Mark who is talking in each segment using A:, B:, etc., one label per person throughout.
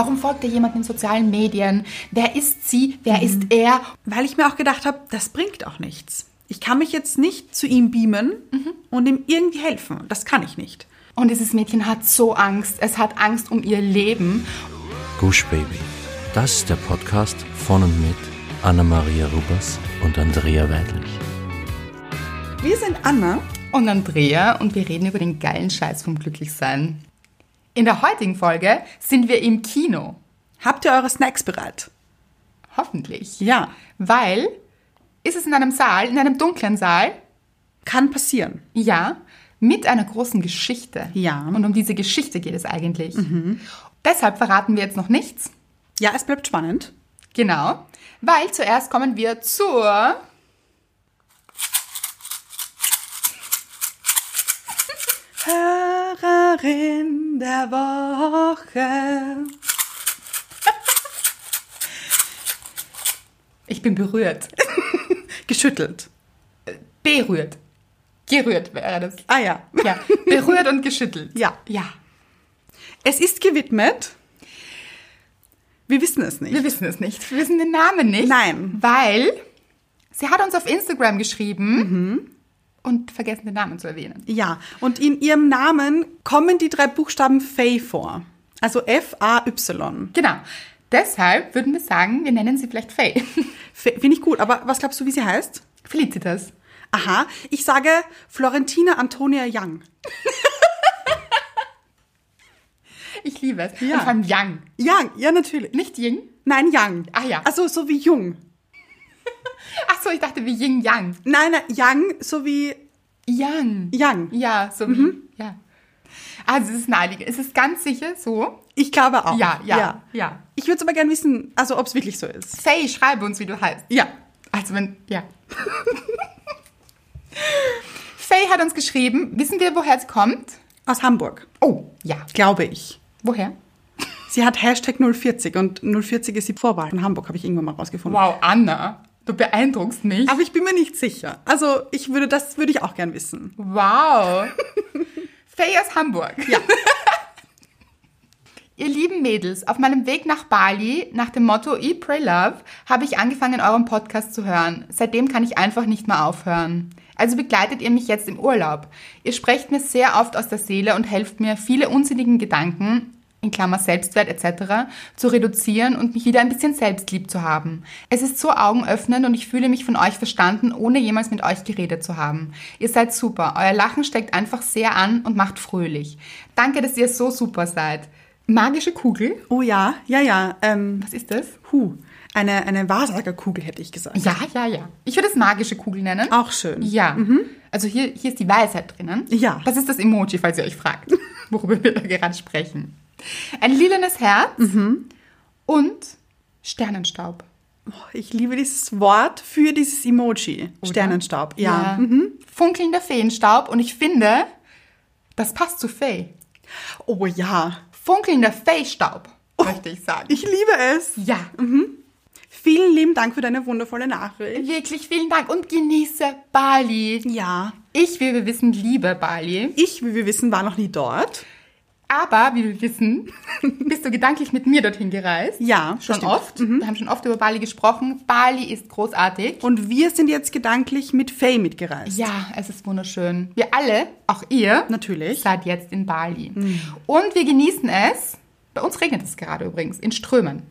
A: Warum folgt er jemand in sozialen Medien? Wer ist sie? Wer ist er?
B: Weil ich mir auch gedacht habe, das bringt auch nichts. Ich kann mich jetzt nicht zu ihm beamen und ihm irgendwie helfen. Das kann ich nicht.
A: Und dieses Mädchen hat so Angst. Es hat Angst um ihr Leben.
C: Gush Baby. Das ist der Podcast von und mit Anna-Maria Rubers und Andrea Weidlich.
B: Wir sind Anna.
A: Und Andrea und wir reden über den geilen Scheiß vom Glücklichsein. In der heutigen Folge sind wir im Kino.
B: Habt ihr eure Snacks bereit?
A: Hoffentlich.
B: Ja.
A: Weil, ist es in einem Saal, in einem dunklen Saal?
B: Kann passieren.
A: Ja. Mit einer großen Geschichte.
B: Ja.
A: Und um diese Geschichte geht es eigentlich. Deshalb verraten wir jetzt noch nichts.
B: Ja, es bleibt spannend.
A: Genau. Weil zuerst kommen wir zur
B: Hörerin der Woche.
A: Ich bin berührt.
B: Geschüttelt.
A: Berührt. Gerührt wäre das.
B: Ah ja.
A: Ja, berührt und geschüttelt.
B: Ja.
A: Ja.
B: Es ist gewidmet. Wir wissen es nicht.
A: Wir wissen es nicht. Wir wissen den Namen nicht.
B: Nein.
A: Weil sie hat uns auf Instagram geschrieben und vergessen den Namen zu erwähnen.
B: Ja, und in ihrem Namen kommen die drei Buchstaben Faye vor. Also F-A-Y.
A: Genau. Deshalb würden wir sagen, wir nennen sie vielleicht Faye.
B: F- Finde ich gut, aber was glaubst du, wie sie heißt?
A: Felicitas.
B: Aha, ich sage Florentina Antonia Young.
A: Ich liebe es.
B: Ja.
A: Und vor allem Young.
B: Young, ja natürlich.
A: Nicht Ying.
B: Nein, Young.
A: Ah, ja.
B: Also so wie jung.
A: Ach so, ich dachte wie Ying Yang.
B: Nein, nein, Young so wie
A: Young.
B: Young.
A: Ja, so wie. Ja. Also es ist naheliegend. Es ist ganz sicher so.
B: Ich glaube auch.
A: Ja, ja, ja.
B: Ich würde es aber gerne wissen, also ob es wirklich so ist.
A: Faye, schreibe uns, wie du heißt.
B: Ja.
A: Also wenn, ja. Faye hat uns geschrieben, wissen wir, woher es kommt?
B: Aus Hamburg,
A: Oh, ja.
B: glaube ich.
A: Woher?
B: Sie hat Hashtag 040 und 040 ist die Vorwahl von Hamburg, habe ich irgendwann mal rausgefunden.
A: Wow, Anna, du beeindruckst mich.
B: Aber ich bin mir nicht sicher. Also ich würde, das würde ich auch gern wissen.
A: Wow. Faye aus Hamburg.
B: Ja.
A: Ihr lieben Mädels, auf meinem Weg nach Bali, nach dem Motto Eat, Pray, Love, habe ich angefangen, euren Podcast zu hören. Seitdem kann ich einfach nicht mehr aufhören. Also begleitet ihr mich jetzt im Urlaub. Ihr sprecht mir sehr oft aus der Seele und helft mir, viele unsinnigen Gedanken, in Klammer Selbstwert etc., zu reduzieren und mich wieder ein bisschen selbstlieb zu haben. Es ist so augenöffnend und ich fühle mich von euch verstanden, ohne jemals mit euch geredet zu haben. Ihr seid super. Euer Lachen steckt einfach sehr an und macht fröhlich. Danke, dass ihr so super seid. Magische Kugel?
B: Oh ja, ja, ja. Ähm,
A: Was ist das?
B: Hu. Eine, eine Wahrsagerkugel hätte ich gesagt.
A: Ja, ja, ja. Ich würde es magische Kugel nennen.
B: Auch schön.
A: Ja. Also hier, hier ist die Weisheit drinnen.
B: Ja.
A: Das ist das Emoji, falls ihr euch fragt, worüber wir da gerade sprechen. Ein lilanes Herz und Sternenstaub.
B: Oh, Ich liebe dieses Wort für dieses Emoji. Sternenstaub. Ja. Mhm.
A: Funkelnder Feenstaub und ich finde, das passt zu Fee.
B: Oh ja.
A: Funkelnder Feenstaub, möchte ich sagen.
B: Ich liebe es.
A: ja,
B: Vielen lieben Dank für deine wundervolle Nachricht.
A: wirklich vielen Dank und genieße Bali.
B: Ja.
A: Ich, wie wir wissen, liebe Bali.
B: Ich, wie wir wissen, war noch nie dort.
A: Aber, wie wir wissen, bist du gedanklich mit mir dorthin gereist.
B: Ja,
A: Schon
B: stimmt.
A: oft. Wir haben schon oft über Bali gesprochen. Bali ist großartig.
B: Und wir sind jetzt gedanklich mit Faye mitgereist.
A: Ja, es ist wunderschön. Wir alle, auch ihr,
B: Natürlich.
A: seid jetzt in Bali. Und wir genießen es. Bei uns regnet es gerade übrigens, in Strömen.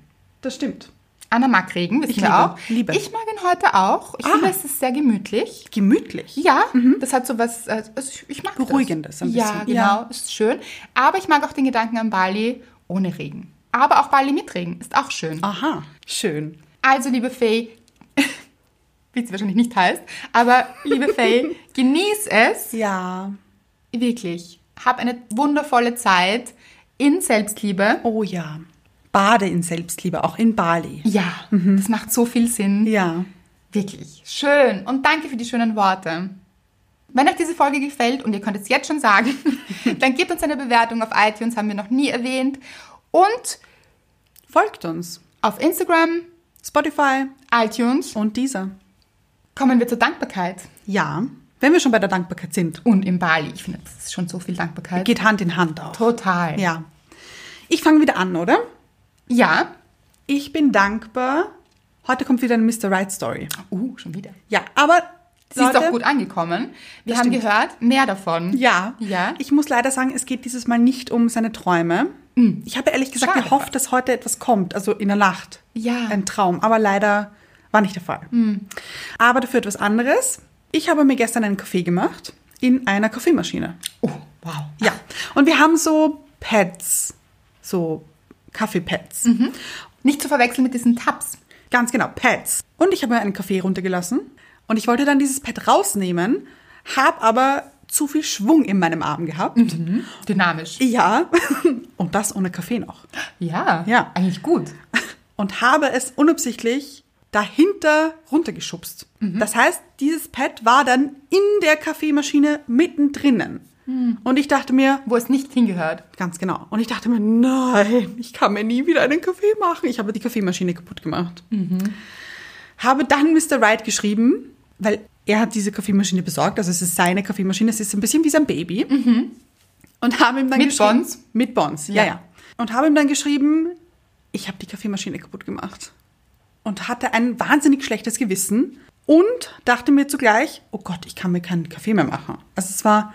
B: Das stimmt.
A: Anna mag Regen, wissen
B: Ich
A: wir
B: liebe,
A: auch.
B: liebe.
A: Ich mag ihn heute auch. Ich
B: Ah.
A: finde, es ist sehr gemütlich.
B: Gemütlich.
A: Ja, das hat so was, also ich- mag
B: Beruhigendes
A: das.
B: ein
A: Ja,
B: bisschen,
A: genau,
B: ja.
A: ist schön. Aber ich mag auch den Gedanken an Bali ohne Regen. Aber auch Bali mit Regen ist auch schön.
B: Aha. Schön.
A: Also, liebe Faye, wie sie wahrscheinlich nicht heißt, aber liebe Faye, genieß es
B: Ja.
A: wirklich. Hab eine wundervolle Zeit in Selbstliebe.
B: Oh ja. Bade in Selbstliebe, auch in Bali.
A: Ja, das macht so viel Sinn.
B: Ja.
A: Wirklich. Schön. Und danke für die schönen Worte. Wenn euch diese Folge gefällt und ihr könnt es jetzt schon sagen, dann gebt uns eine Bewertung auf iTunes, haben wir noch nie erwähnt. Und
B: Folgt uns.
A: auf Instagram,
B: Spotify
A: iTunes,
B: und dieser.
A: kommen wir zur Dankbarkeit.
B: Ja. Wenn wir schon bei der Dankbarkeit sind.
A: Und in Bali. Ich finde, das ist schon so viel Dankbarkeit.
B: Geht Hand in Hand auch.
A: Total.
B: Ja. Ich fange wieder an, oder?
A: Ja.
B: Ich bin dankbar. Heute kommt wieder eine Mr. Right Story.
A: Uh, schon wieder.
B: Ja, aber
A: Sie ist auch gut angekommen. Wir haben
B: stimmt.
A: gehört, mehr davon.
B: Ja.
A: Ja.
B: Ich muss leider sagen, es geht dieses Mal nicht um seine Träume. Ich habe ehrlich gesagt
A: Schade.
B: gehofft, dass heute etwas kommt, also in der Nacht.
A: Ja.
B: Ein Traum. Aber leider war nicht der Fall. Aber dafür etwas anderes. Ich habe mir gestern einen Kaffee gemacht in einer Kaffeemaschine.
A: Oh, wow.
B: Ja. Und wir haben so Pads, so Kaffeepads.
A: Nicht zu verwechseln mit diesen Tabs.
B: Ganz genau, Pads. Und ich habe mir einen Kaffee runtergelassen und ich wollte dann dieses Pad rausnehmen, habe aber zu viel Schwung in meinem Arm gehabt.
A: Dynamisch.
B: Ja, und das ohne Kaffee noch.
A: Ja.
B: Ja.
A: Eigentlich gut.
B: Und habe es unabsichtlich dahinter runtergeschubst. Das heißt, dieses Pad war dann in der Kaffeemaschine mittendrin. Und ich dachte mir,
A: Wo es nicht hingehört.
B: ganz genau, und ich dachte mir, nein, ich kann mir nie wieder einen Kaffee machen. Ich habe die Kaffeemaschine kaputt gemacht. Habe dann Mr. Wright geschrieben, weil er hat diese Kaffeemaschine besorgt, also es ist seine Kaffeemaschine, es ist ein bisschen wie sein Baby. Und habe ihm dann
A: Mit
B: geschrieben? Mit Bons, ja,
A: Ja.
B: ja. Und habe ihm dann geschrieben, ich habe die Kaffeemaschine kaputt gemacht. Und hatte ein wahnsinnig schlechtes Gewissen und dachte mir zugleich, oh Gott, ich kann mir keinen Kaffee mehr machen. Also es war,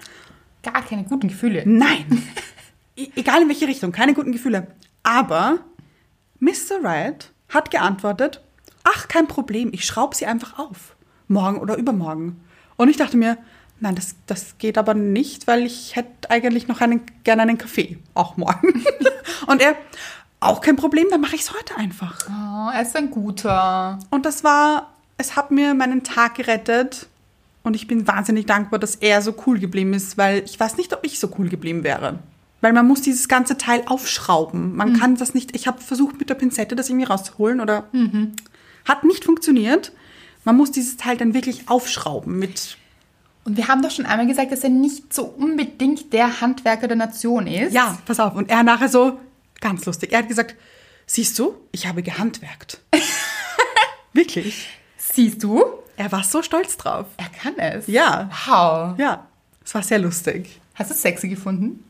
A: Gar keine guten Gefühle.
B: nein, E- egal in welche Richtung, keine guten Gefühle. Aber Mr. Wright hat geantwortet, ach, kein Problem, ich schraube sie einfach auf. Morgen oder übermorgen. Und ich dachte mir, nein, das, das geht aber nicht, weil ich hätte eigentlich noch einen, gerne einen Kaffee, auch morgen. Und er, auch kein Problem, dann mache ich es heute einfach.
A: Oh, er ist ein guter.
B: Und das war, es hat mir meinen Tag gerettet. Und ich bin wahnsinnig dankbar, dass er so cool geblieben ist, weil ich weiß nicht, ob ich so cool geblieben wäre. Weil man muss dieses ganze Teil aufschrauben. Man kann das nicht, ich habe versucht mit der Pinzette das irgendwie rauszuholen oder hat nicht funktioniert. Man muss dieses Teil dann wirklich aufschrauben mit,
A: Und wir haben doch schon einmal gesagt, dass er nicht so unbedingt der Handwerker der Nation ist.
B: ja, pass auf. Und er nachher so, ganz lustig, er hat gesagt, siehst du, ich habe gehandwerkt. wirklich.
A: Siehst du?
B: Er war so stolz drauf.
A: Er kann es.
B: Ja.
A: Wow.
B: Ja, es war sehr lustig.
A: Hast du es sexy gefunden?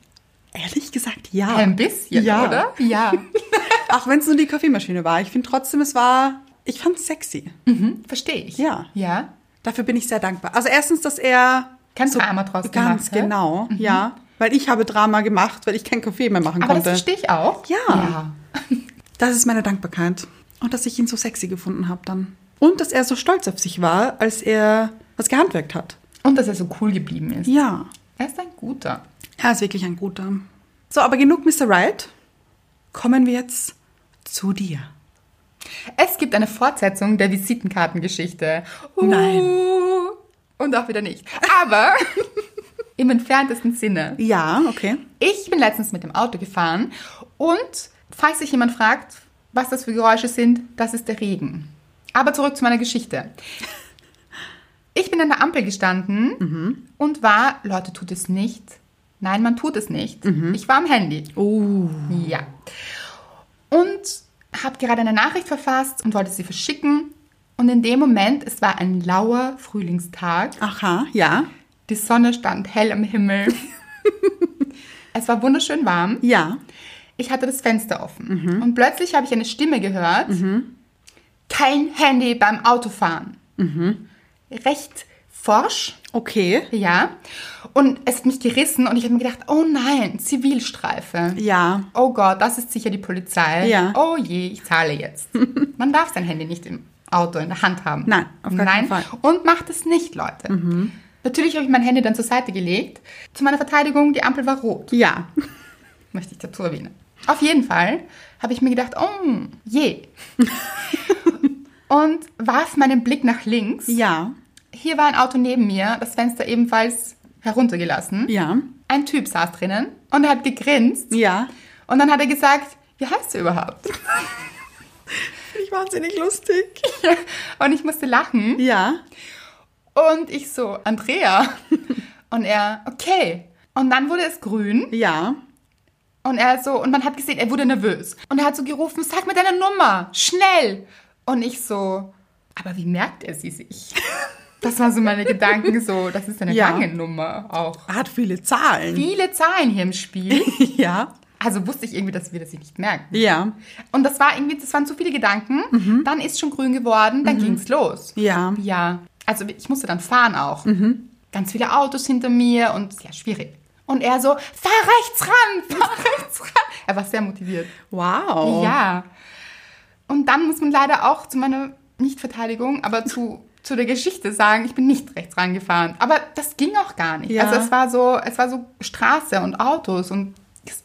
B: Ehrlich gesagt, ja.
A: Ein bisschen,
B: Ja.
A: oder? Ja.
B: Auch wenn es nur die Kaffeemaschine war. Ich finde trotzdem, es war, ich fand es sexy.
A: Mhm, Verstehe ich.
B: Ja.
A: Ja.
B: Dafür bin ich sehr dankbar. Also erstens, dass er...
A: Kein Drama draus
B: Ganz
A: gemacht hat.
B: genau, ja. Weil ich habe Drama gemacht, weil ich keinen Kaffee mehr machen
A: Aber das
B: konnte.
A: verstehe ich auch.
B: Ja.
A: ja.
B: Das ist meine Dankbarkeit. Und dass ich ihn so sexy gefunden habe dann. Und dass er so stolz auf sich war, als er was gehandwerkt hat.
A: Und dass er so cool geblieben ist.
B: Ja.
A: Er ist ein guter.
B: Er ist wirklich ein guter. So, aber genug Mr. Right. Kommen wir jetzt zu dir.
A: Es gibt eine Fortsetzung der Visitenkartengeschichte. Uh,
B: Nein.
A: Und auch wieder nicht. Aber im entferntesten Sinne.
B: Ja, okay.
A: Ich bin letztens mit dem Auto gefahren und falls sich jemand fragt, was das für Geräusche sind, das ist der Regen. Aber zurück zu meiner Geschichte. Ich bin an der Ampel gestanden und war, Leute, tut es nicht. Nein, man tut es nicht. Ich war am Handy.
B: Oh.
A: Ja. Und habe gerade eine Nachricht verfasst und wollte sie verschicken. Und in dem Moment, es war ein lauer Frühlingstag.
B: Aha, ja.
A: Die Sonne stand hell am Himmel. es war wunderschön warm.
B: Ja.
A: Ich hatte das Fenster offen. Und plötzlich habe ich eine Stimme gehört. Kein Handy beim Autofahren. Recht forsch,
B: Okay.
A: ja. Und es hat mich gerissen und ich habe mir gedacht, oh nein, Zivilstreife.
B: Ja.
A: Oh Gott, das ist sicher die Polizei.
B: Ja.
A: Oh je, ich zahle jetzt. Man darf sein Handy nicht im Auto in der Hand haben.
B: Nein, auf gar keinen Fall.
A: Und macht es nicht, Leute. Natürlich habe ich mein Handy dann zur Seite gelegt. Zu meiner Verteidigung, die Ampel war rot.
B: Ja.
A: Möchte ich dazu erwähnen. Auf jeden Fall habe ich mir gedacht, oh je. und warf meinen Blick nach links.
B: Ja.
A: Hier war ein Auto neben mir, das Fenster ebenfalls heruntergelassen.
B: Ja.
A: Ein Typ saß drinnen und er hat gegrinst.
B: Ja.
A: Und dann hat er gesagt, wie heißt du überhaupt?
B: Finde ich wahnsinnig lustig.
A: und ich musste lachen.
B: Ja.
A: Und ich so, Andrea. Und er, okay. Und dann wurde es grün.
B: Ja.
A: Und er so, und man hat gesehen, er wurde nervös. Und er hat so gerufen, sag mir deine Nummer, schnell. Und ich so, aber wie merkt er sie sich? Das waren so meine Gedanken, so, das ist eine
B: Ja.
A: lange Nummer auch.
B: Er hat viele Zahlen.
A: Viele Zahlen hier im Spiel.
B: Ja.
A: also wusste ich irgendwie, dass wir das nicht merken.
B: Ja.
A: Und das war irgendwie, das waren zu viele Gedanken. Dann ist schon grün geworden, dann ging's los.
B: Ja.
A: Ja. Also ich musste dann fahren auch. Ganz viele Autos hinter mir und ja, schwierig. Und er so, fahr rechts ran, fahr rechts ran. Er war sehr motiviert.
B: Wow.
A: Ja. Und dann muss man leider auch zu meiner Nichtverteidigung, aber zu, zu der Geschichte sagen, ich bin nicht rechts rangefahren. Aber das ging auch gar nicht.
B: Ja.
A: Also es war so, es war so Straße und Autos und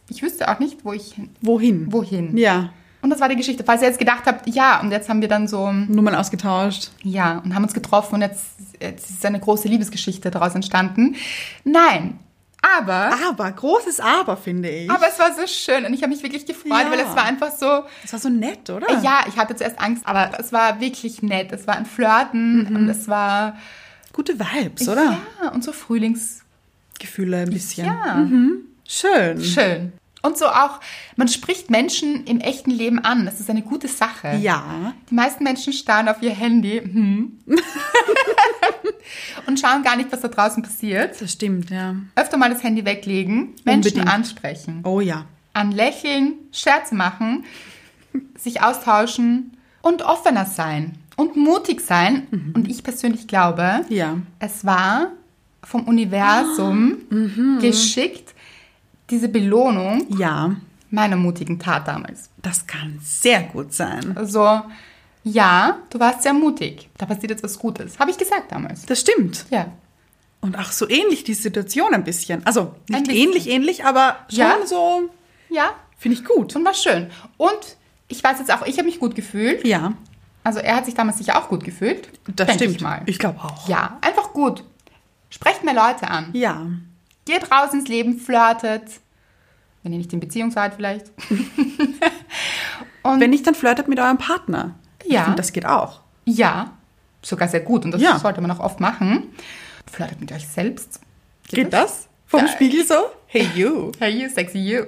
A: ich wüsste auch nicht, wo ich hin,
B: Wohin?
A: wohin.
B: Ja.
A: Und das war die Geschichte. Falls ihr jetzt gedacht habt, ja, und jetzt haben wir dann so,
B: Nummern ausgetauscht.
A: ja, und haben uns getroffen und jetzt, jetzt ist eine große Liebesgeschichte daraus entstanden. Nein. Aber,
B: Aber, großes Aber, finde ich.
A: aber es war so schön und ich habe mich wirklich gefreut,
B: Ja.
A: weil es war einfach so,
B: das war so nett, oder?
A: Äh, Ja, ich hatte zuerst Angst, aber es war wirklich nett. Es war ein Flirten und es war
B: Gute Vibes, oder?
A: ja und so Frühlings
B: Gefühle ein bisschen.
A: ja
B: Schön.
A: schön. Und so auch, man spricht Menschen im echten Leben an. Das ist eine gute Sache.
B: Ja.
A: Die meisten Menschen starren auf ihr Handy hm. und schauen gar nicht, was da draußen passiert.
B: Das stimmt, ja.
A: Öfter mal das Handy weglegen, Menschen
B: Unbedingt.
A: ansprechen,
B: Oh ja.
A: an lächeln, Scherze machen, sich austauschen und offener sein und mutig sein. Und ich persönlich glaube,
B: Ja.
A: es war vom Universum geschickt, diese Belohnung
B: Ja.
A: meiner mutigen Tat damals.
B: Das kann sehr gut sein.
A: Also, ja, du warst sehr mutig. Da passiert jetzt was Gutes. Habe ich gesagt damals.
B: Das stimmt.
A: Ja.
B: Und auch so ähnlich die Situation ein bisschen. Also nicht
A: bisschen.
B: ähnlich, ähnlich, aber schon
A: Ja.
B: so,
A: Ja,
B: finde ich gut.
A: und war schön. Und ich weiß jetzt auch, ich habe mich gut gefühlt.
B: Ja,
A: Also er hat sich damals sicher auch gut gefühlt.
B: das stimmt.
A: Ich mal.
B: Ich glaube auch.
A: Ja, einfach gut. Sprecht mehr Leute an.
B: Ja.
A: Geht raus ins Leben, flirtet. Wenn ihr nicht in Beziehung seid vielleicht. Und
B: Wenn nicht, dann flirtet mit eurem Partner. Ich
A: Ja.
B: finde, das geht auch.
A: ja, sogar sehr gut. Und das
B: Ja.
A: sollte man auch oft machen. Flirtet mit euch selbst.
B: Geht das? Vom
A: Geil.
B: Spiegel so? Hey you.
A: Hey, you sexy you.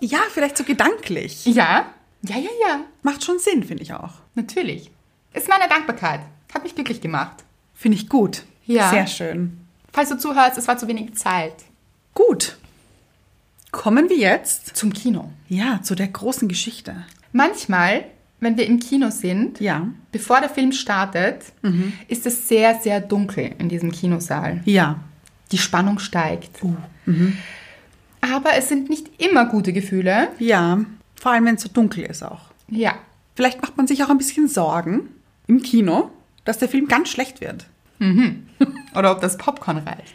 B: Ja, vielleicht so gedanklich.
A: Ja, ja, ja, ja.
B: Macht schon Sinn, finde ich auch.
A: Natürlich. Ist meine Dankbarkeit. Hat mich glücklich gemacht.
B: Finde ich gut.
A: Ja.
B: Sehr schön.
A: Falls du zuhörst, es war zu wenig Zeit.
B: Gut. Kommen wir jetzt,
A: Zum Kino.
B: ja, zu der großen Geschichte.
A: Manchmal, wenn wir im Kino sind,
B: Ja.
A: bevor der Film startet, ist es sehr, sehr dunkel in diesem Kinosaal.
B: Ja.
A: Die Spannung steigt. Aber es sind nicht immer gute Gefühle.
B: Ja. Vor allem, wenn es so dunkel ist auch.
A: Ja.
B: Vielleicht macht man sich auch ein bisschen Sorgen im Kino, dass der Film ganz schlecht wird.
A: Oder ob das Popcorn reicht.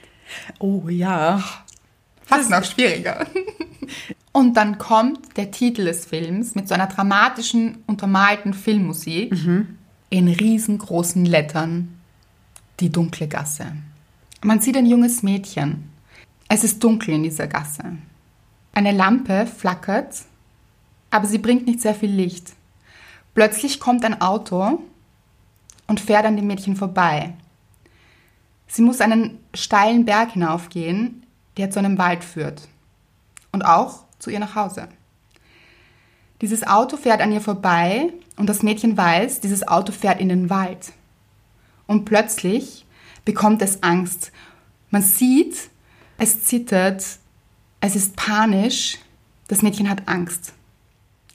B: Oh ja.
A: Fast noch schwieriger. Und dann kommt der Titel des Films mit so einer dramatischen, untermalten Filmmusik in riesengroßen Lettern. Die dunkle Gasse. Man sieht ein junges Mädchen. Es ist dunkel in dieser Gasse. Eine Lampe flackert, aber sie bringt nicht sehr viel Licht. Plötzlich kommt ein Auto und fährt an dem Mädchen vorbei. Sie muss einen steilen Berg hinaufgehen, der zu einem Wald führt. Und auch zu ihr nach Hause. Dieses Auto fährt an ihr vorbei und das Mädchen weiß, dieses Auto fährt in den Wald. Und plötzlich bekommt es Angst. Man sieht, es zittert, es ist panisch, das Mädchen hat Angst.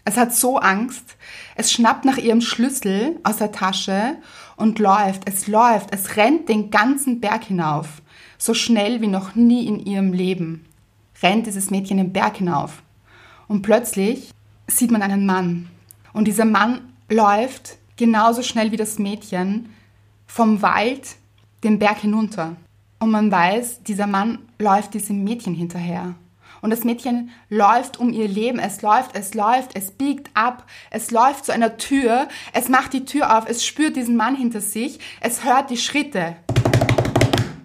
A: Es hat so Angst. Es schnappt nach ihrem Schlüssel aus der Tasche und läuft. Es läuft. Es rennt den ganzen Berg hinauf. So schnell wie noch nie in ihrem Leben. Rennt dieses Mädchen den Berg hinauf. Und plötzlich sieht man einen Mann. Und dieser Mann läuft genauso schnell wie das Mädchen vom Wald den Berg hinunter. Und man weiß, dieser Mann läuft diesem Mädchen hinterher. Und das Mädchen läuft um ihr Leben. Es läuft, es läuft, es biegt ab. Es läuft zu einer Tür. Es macht die Tür auf. Es spürt diesen Mann hinter sich. Es hört die Schritte.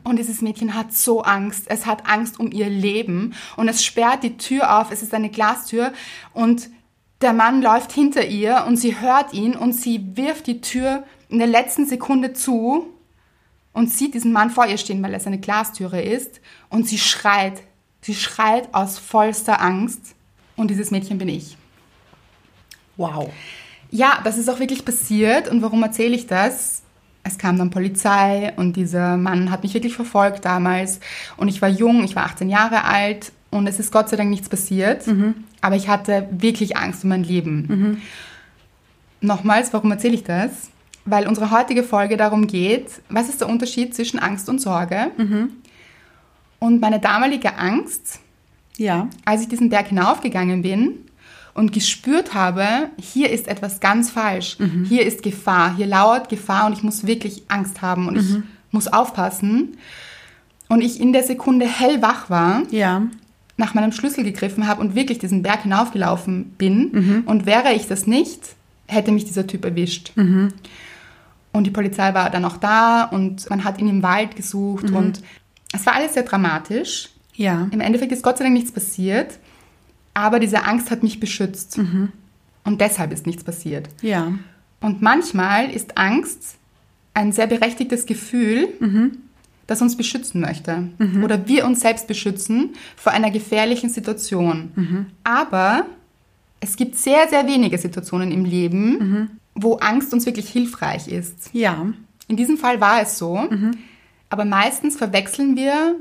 A: Und dieses Mädchen hat so Angst. Es hat Angst um ihr Leben. Und es sperrt die Tür auf. Es ist eine Glastür. Und der Mann läuft hinter ihr und sie hört ihn und sie wirft die Tür in der letzten Sekunde zu und sieht diesen Mann vor ihr stehen, weil es eine Glastüre ist. Und sie schreit. Sie schreit aus vollster Angst. Und dieses Mädchen bin ich.
B: Wow.
A: Ja, das ist auch wirklich passiert. Und warum erzähle ich das? Es kam dann Polizei und dieser Mann hat mich wirklich verfolgt damals. Und ich war jung, ich war 18 Jahre alt. und es ist Gott sei Dank nichts passiert, aber ich hatte wirklich Angst um mein Leben. Nochmals, warum erzähle ich das? Weil unsere heutige Folge darum geht, was ist der Unterschied zwischen Angst und Sorge? Und meine damalige Angst,
B: Ja.
A: als ich diesen Berg hinaufgegangen bin und gespürt habe, hier ist etwas ganz falsch, hier ist Gefahr, hier lauert Gefahr und ich muss wirklich Angst haben und ich muss aufpassen. Und ich in der Sekunde hellwach war,
B: Ja.
A: nach meinem Schlüssel gegriffen habe und wirklich diesen Berg hinaufgelaufen bin. Und wäre ich das nicht, hätte mich dieser Typ erwischt. Und die Polizei war dann auch da und man hat ihn im Wald gesucht und es war alles sehr dramatisch.
B: Ja.
A: Im Endeffekt ist Gott sei Dank nichts passiert, aber diese Angst hat mich beschützt. Und deshalb ist nichts passiert.
B: Ja.
A: Und manchmal ist Angst ein sehr berechtigtes Gefühl, das uns beschützen möchte. Oder wir uns selbst beschützen vor einer gefährlichen Situation. Aber es gibt sehr, sehr wenige Situationen im Leben, wo Angst uns wirklich hilfreich ist.
B: Ja.
A: In diesem Fall war es so. Aber meistens verwechseln wir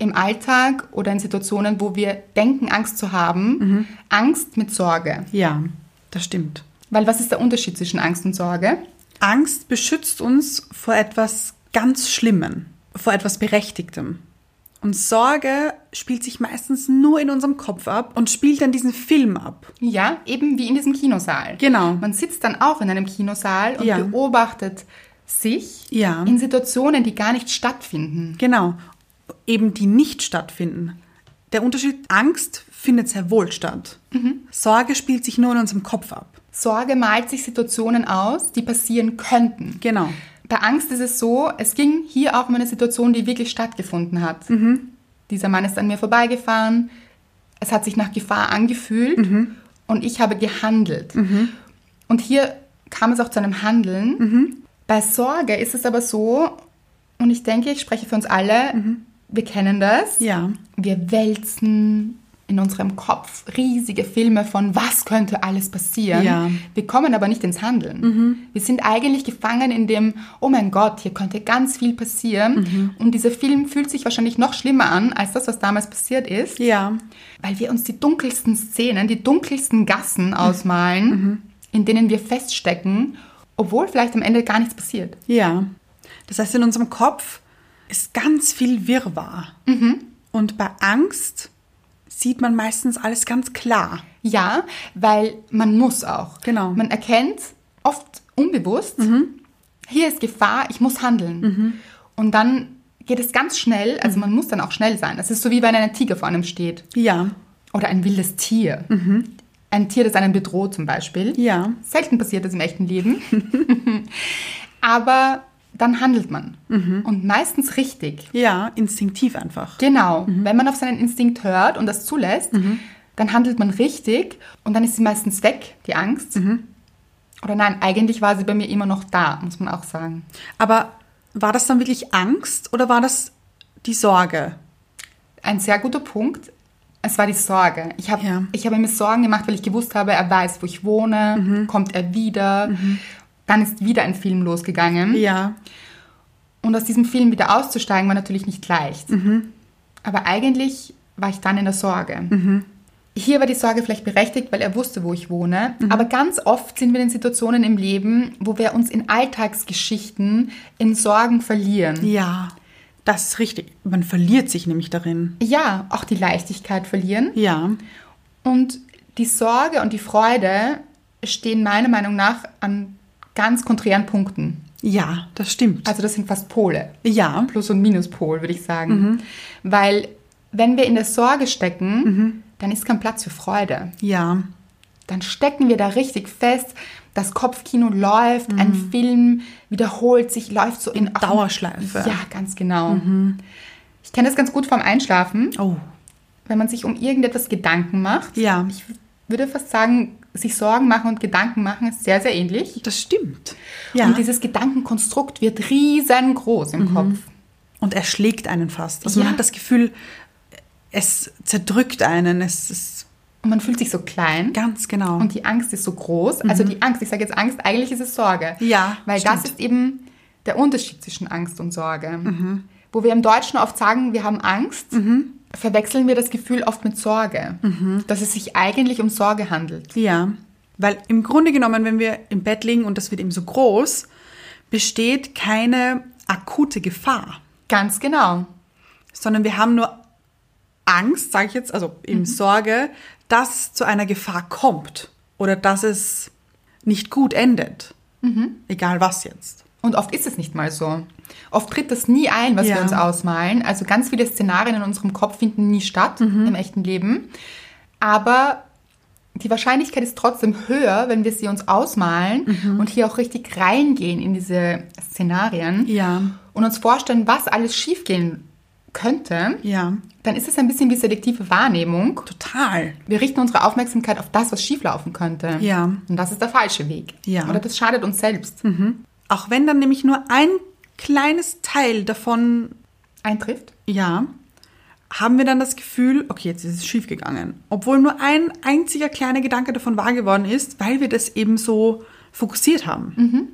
A: im Alltag oder in Situationen, wo wir denken, Angst zu haben, Angst mit Sorge.
B: Ja. Das stimmt.
A: Weil was ist der Unterschied zwischen Angst und Sorge?
B: Angst beschützt uns vor etwas ganz Schlimmem, vor etwas Berechtigtem. Und Sorge spielt sich meistens nur in unserem Kopf ab und spielt dann diesen Film ab.
A: Ja, eben wie in diesem Kinosaal.
B: Genau.
A: Man sitzt dann auch in einem Kinosaal und
B: Ja.
A: beobachtet sich
B: Ja.
A: in Situationen, die gar nicht stattfinden.
B: Genau. Eben die nicht stattfinden. Der Unterschied, Angst findet sehr wohl statt. Sorge spielt sich nur in unserem Kopf ab.
A: Sorge malt sich Situationen aus, die passieren könnten.
B: Genau.
A: Bei Angst ist es so, es ging hier auch um eine Situation, die wirklich stattgefunden hat. Dieser Mann ist an mir vorbeigefahren, es hat sich nach Gefahr angefühlt und ich habe gehandelt. Und hier kam es auch zu einem Handeln. Bei Sorge ist es aber so, und ich denke, ich spreche für uns alle, wir kennen das.
B: Ja.
A: Wir wälzen in unserem Kopf riesige Filme von, was könnte alles passieren.
B: Ja.
A: Wir kommen aber nicht ins Handeln. Wir sind eigentlich gefangen in dem, oh mein Gott, hier könnte ganz viel passieren. Und dieser Film fühlt sich wahrscheinlich noch schlimmer an, als das, was damals passiert ist,
B: Ja.
A: weil wir uns die dunkelsten Szenen, die dunkelsten Gassen ausmalen, in denen wir feststecken, obwohl vielleicht am Ende gar nichts passiert.
B: Ja. Das heißt, in unserem Kopf ist ganz viel Wirrwarr. Und bei Angst sieht man meistens alles ganz klar.
A: Ja, weil man muss auch.
B: Genau.
A: Man erkennt oft unbewusst, hier ist Gefahr, ich muss handeln. Und dann geht es ganz schnell, also man muss dann auch schnell sein. Es ist so wie wenn ein Tiger vor einem steht.
B: Ja.
A: Oder ein wildes Tier. Ein Tier, das einen bedroht zum Beispiel.
B: Ja.
A: Selten passiert das im echten Leben. Aber dann handelt man. Und meistens richtig.
B: Ja, instinktiv einfach.
A: Genau. Wenn man auf seinen Instinkt hört und das zulässt, dann handelt man richtig und dann ist sie meistens weg, die Angst. Oder nein, eigentlich war sie bei mir immer noch da, muss man auch sagen.
B: Aber war das dann wirklich Angst oder war das die Sorge?
A: Ein sehr guter Punkt. Es war die Sorge. Ich habe
B: Ja.
A: ich habe mir Sorgen gemacht, weil ich gewusst habe, er weiß, wo ich wohne, kommt er wieder. Dann ist wieder ein Film losgegangen.
B: Ja.
A: Und aus diesem Film wieder auszusteigen war natürlich nicht leicht. Aber eigentlich war ich dann in der Sorge. Hier war die Sorge vielleicht berechtigt, weil er wusste, wo ich wohne. Aber ganz oft sind wir in Situationen im Leben, wo wir uns in Alltagsgeschichten in Sorgen verlieren.
B: Ja. Das ist richtig. Man verliert sich nämlich darin.
A: Ja, auch die Leichtigkeit verlieren.
B: Ja.
A: Und die Sorge und die Freude stehen meiner Meinung nach an ganz konträren Punkten.
B: Ja, das stimmt.
A: Also das sind fast Pole.
B: ja.
A: Plus- und Minuspol, würde ich sagen. Weil wenn wir in der Sorge stecken, dann ist kein Platz für Freude.
B: Ja.
A: Dann stecken wir da richtig fest. Das Kopfkino läuft, ein Film wiederholt sich, läuft so in
B: Dauerschleife.
A: Ja, ganz genau. Ich kenne das ganz gut vom Einschlafen,
B: Oh.
A: wenn man sich um irgendetwas Gedanken macht.
B: Ja.
A: Ich würde fast sagen, sich Sorgen machen und Gedanken machen ist sehr, sehr ähnlich.
B: Das stimmt. Ja.
A: Und dieses Gedankenkonstrukt wird riesengroß im Kopf.
B: Und er schlägt einen fast. Also
A: Ja.
B: man hat das Gefühl, es zerdrückt einen. Es ist
A: Und man fühlt sich so klein.
B: ganz genau.
A: Und die Angst ist so groß. Also die Angst, ich sage jetzt Angst, eigentlich ist es Sorge.
B: Ja,
A: Weil das
B: stimmt.
A: ist eben der Unterschied zwischen Angst und Sorge. Wo wir im Deutschen oft sagen, wir haben Angst, verwechseln wir das Gefühl oft mit Sorge, dass es sich eigentlich um Sorge handelt.
B: Ja, weil im Grunde genommen, wenn wir im Bett liegen und das wird eben so groß, besteht keine akute Gefahr,
A: Ganz genau.
B: sondern wir haben nur Angst, sage ich jetzt, also eben Sorge, dass es zu einer Gefahr kommt oder dass es nicht gut endet. Egal was jetzt.
A: Und oft ist es nicht mal so. Oft tritt das nie ein, was
B: Ja.
A: wir uns ausmalen. Also ganz viele Szenarien in unserem Kopf finden nie statt im echten Leben. Aber die Wahrscheinlichkeit ist trotzdem höher, wenn wir sie uns ausmalen und hier auch richtig reingehen in diese Szenarien
B: Ja.
A: und uns vorstellen, was alles schiefgehen könnte.
B: Ja,
A: Dann ist es ein bisschen wie selektive Wahrnehmung.
B: total.
A: Wir richten unsere Aufmerksamkeit auf das, was schieflaufen könnte.
B: Ja.
A: Und das ist der falsche Weg.
B: Ja.
A: Oder das schadet uns selbst.
B: Auch wenn dann nämlich nur ein kleines Teil davon,
A: Eintrifft.
B: ja, haben wir dann das Gefühl, okay, jetzt ist es schiefgegangen. Obwohl nur ein einziger kleiner Gedanke davon wahr geworden ist, weil wir das eben so fokussiert haben.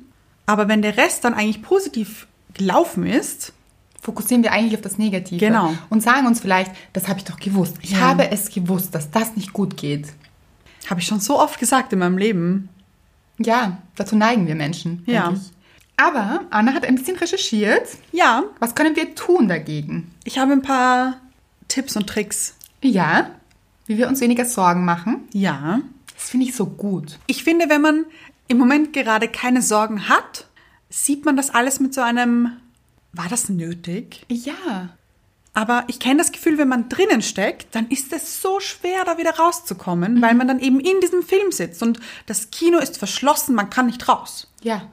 B: Aber wenn der Rest dann eigentlich positiv gelaufen ist,
A: fokussieren wir eigentlich auf das Negative.
B: Genau.
A: Und sagen uns vielleicht, das habe ich doch gewusst. Ich
B: Ja.
A: habe es gewusst, dass das nicht gut geht.
B: habe ich schon so oft gesagt in meinem Leben.
A: Ja, dazu neigen wir Menschen.
B: Ja.
A: denke ich. Aber Anna hat ein bisschen recherchiert.
B: Ja,
A: Was können wir tun dagegen?
B: ich habe ein paar Tipps und Tricks.
A: Ja, wie wir uns weniger Sorgen machen.
B: Ja.
A: Das finde ich so gut.
B: Ich finde, wenn man im Moment gerade keine Sorgen hat, sieht man das alles mit so einem, war das nötig?
A: Ja.
B: Aber ich kenne das Gefühl, wenn man drinnen steckt, dann ist es so schwer, da wieder rauszukommen, weil man dann eben in diesem Film sitzt und das Kino ist verschlossen, man kann nicht raus.
A: Ja.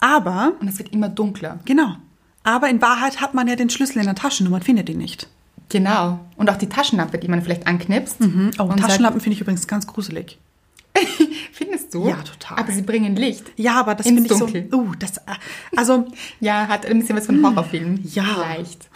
B: Aber,
A: Und es wird immer dunkler.
B: genau, aber in Wahrheit hat man ja den Schlüssel in der Tasche, nur man findet ihn nicht.
A: Genau. Und auch die Taschenlampe, die man vielleicht anknipst.
B: Oh,
A: und
B: Taschenlampen finde ich übrigens ganz gruselig.
A: Findest du?
B: Ja, total.
A: Aber sie bringen Licht.
B: Ja, aber das finde ich
A: Dunkel.
B: so. Uh, das, äh, also,
A: Ja, hat ein bisschen was von Horrorfilm.
B: Ja.
A: Vielleicht.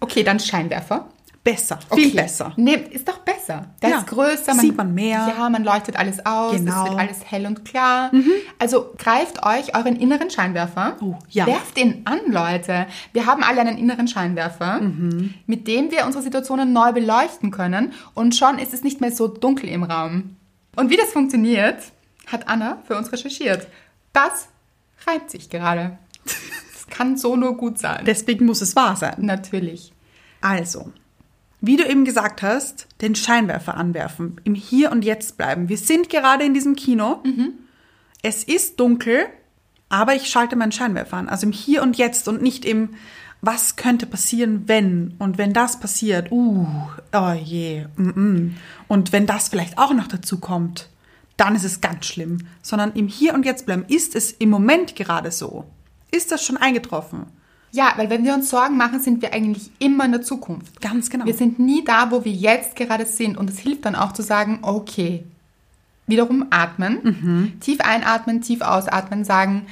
A: Okay, dann Scheinwerfer.
B: Besser,
A: Okay.
B: viel besser.
A: Nee, ist doch besser. Der
B: Ja.
A: ist größer.
B: Sieht man mehr.
A: Ja, man leuchtet alles aus.
B: Genau.
A: Es wird alles hell und klar. Also greift euch euren inneren Scheinwerfer.
B: Oh, ja.
A: Werft ihn an, Leute. Wir haben alle einen inneren Scheinwerfer,
B: Mhm.
A: mit dem wir unsere Situationen neu beleuchten können. Und schon ist es nicht mehr so dunkel im Raum. Und wie das funktioniert, hat Anna für uns recherchiert. Das reimt sich gerade. Das kann so nur gut sein.
B: Deswegen muss es wahr sein.
A: Natürlich.
B: Also, wie du eben gesagt hast, den Scheinwerfer anwerfen, im Hier und Jetzt bleiben. Wir sind gerade in diesem Kino. Es ist dunkel, aber ich schalte meinen Scheinwerfer an. Also im Hier und Jetzt und nicht im, was könnte passieren, wenn? Und wenn das passiert, uh, oh je, mm, mm. Und wenn das vielleicht auch noch dazu kommt, dann ist es ganz schlimm. Sondern im Hier und Jetzt bleiben. Ist es im Moment gerade so? Ist das schon eingetroffen?
A: Ja, weil wenn wir uns Sorgen machen, sind wir eigentlich immer in der Zukunft.
B: Ganz genau.
A: Wir sind nie da, wo wir jetzt gerade sind. Und es hilft dann auch zu sagen, okay, wiederum atmen,
B: Mhm.
A: tief einatmen, tief ausatmen, sagen,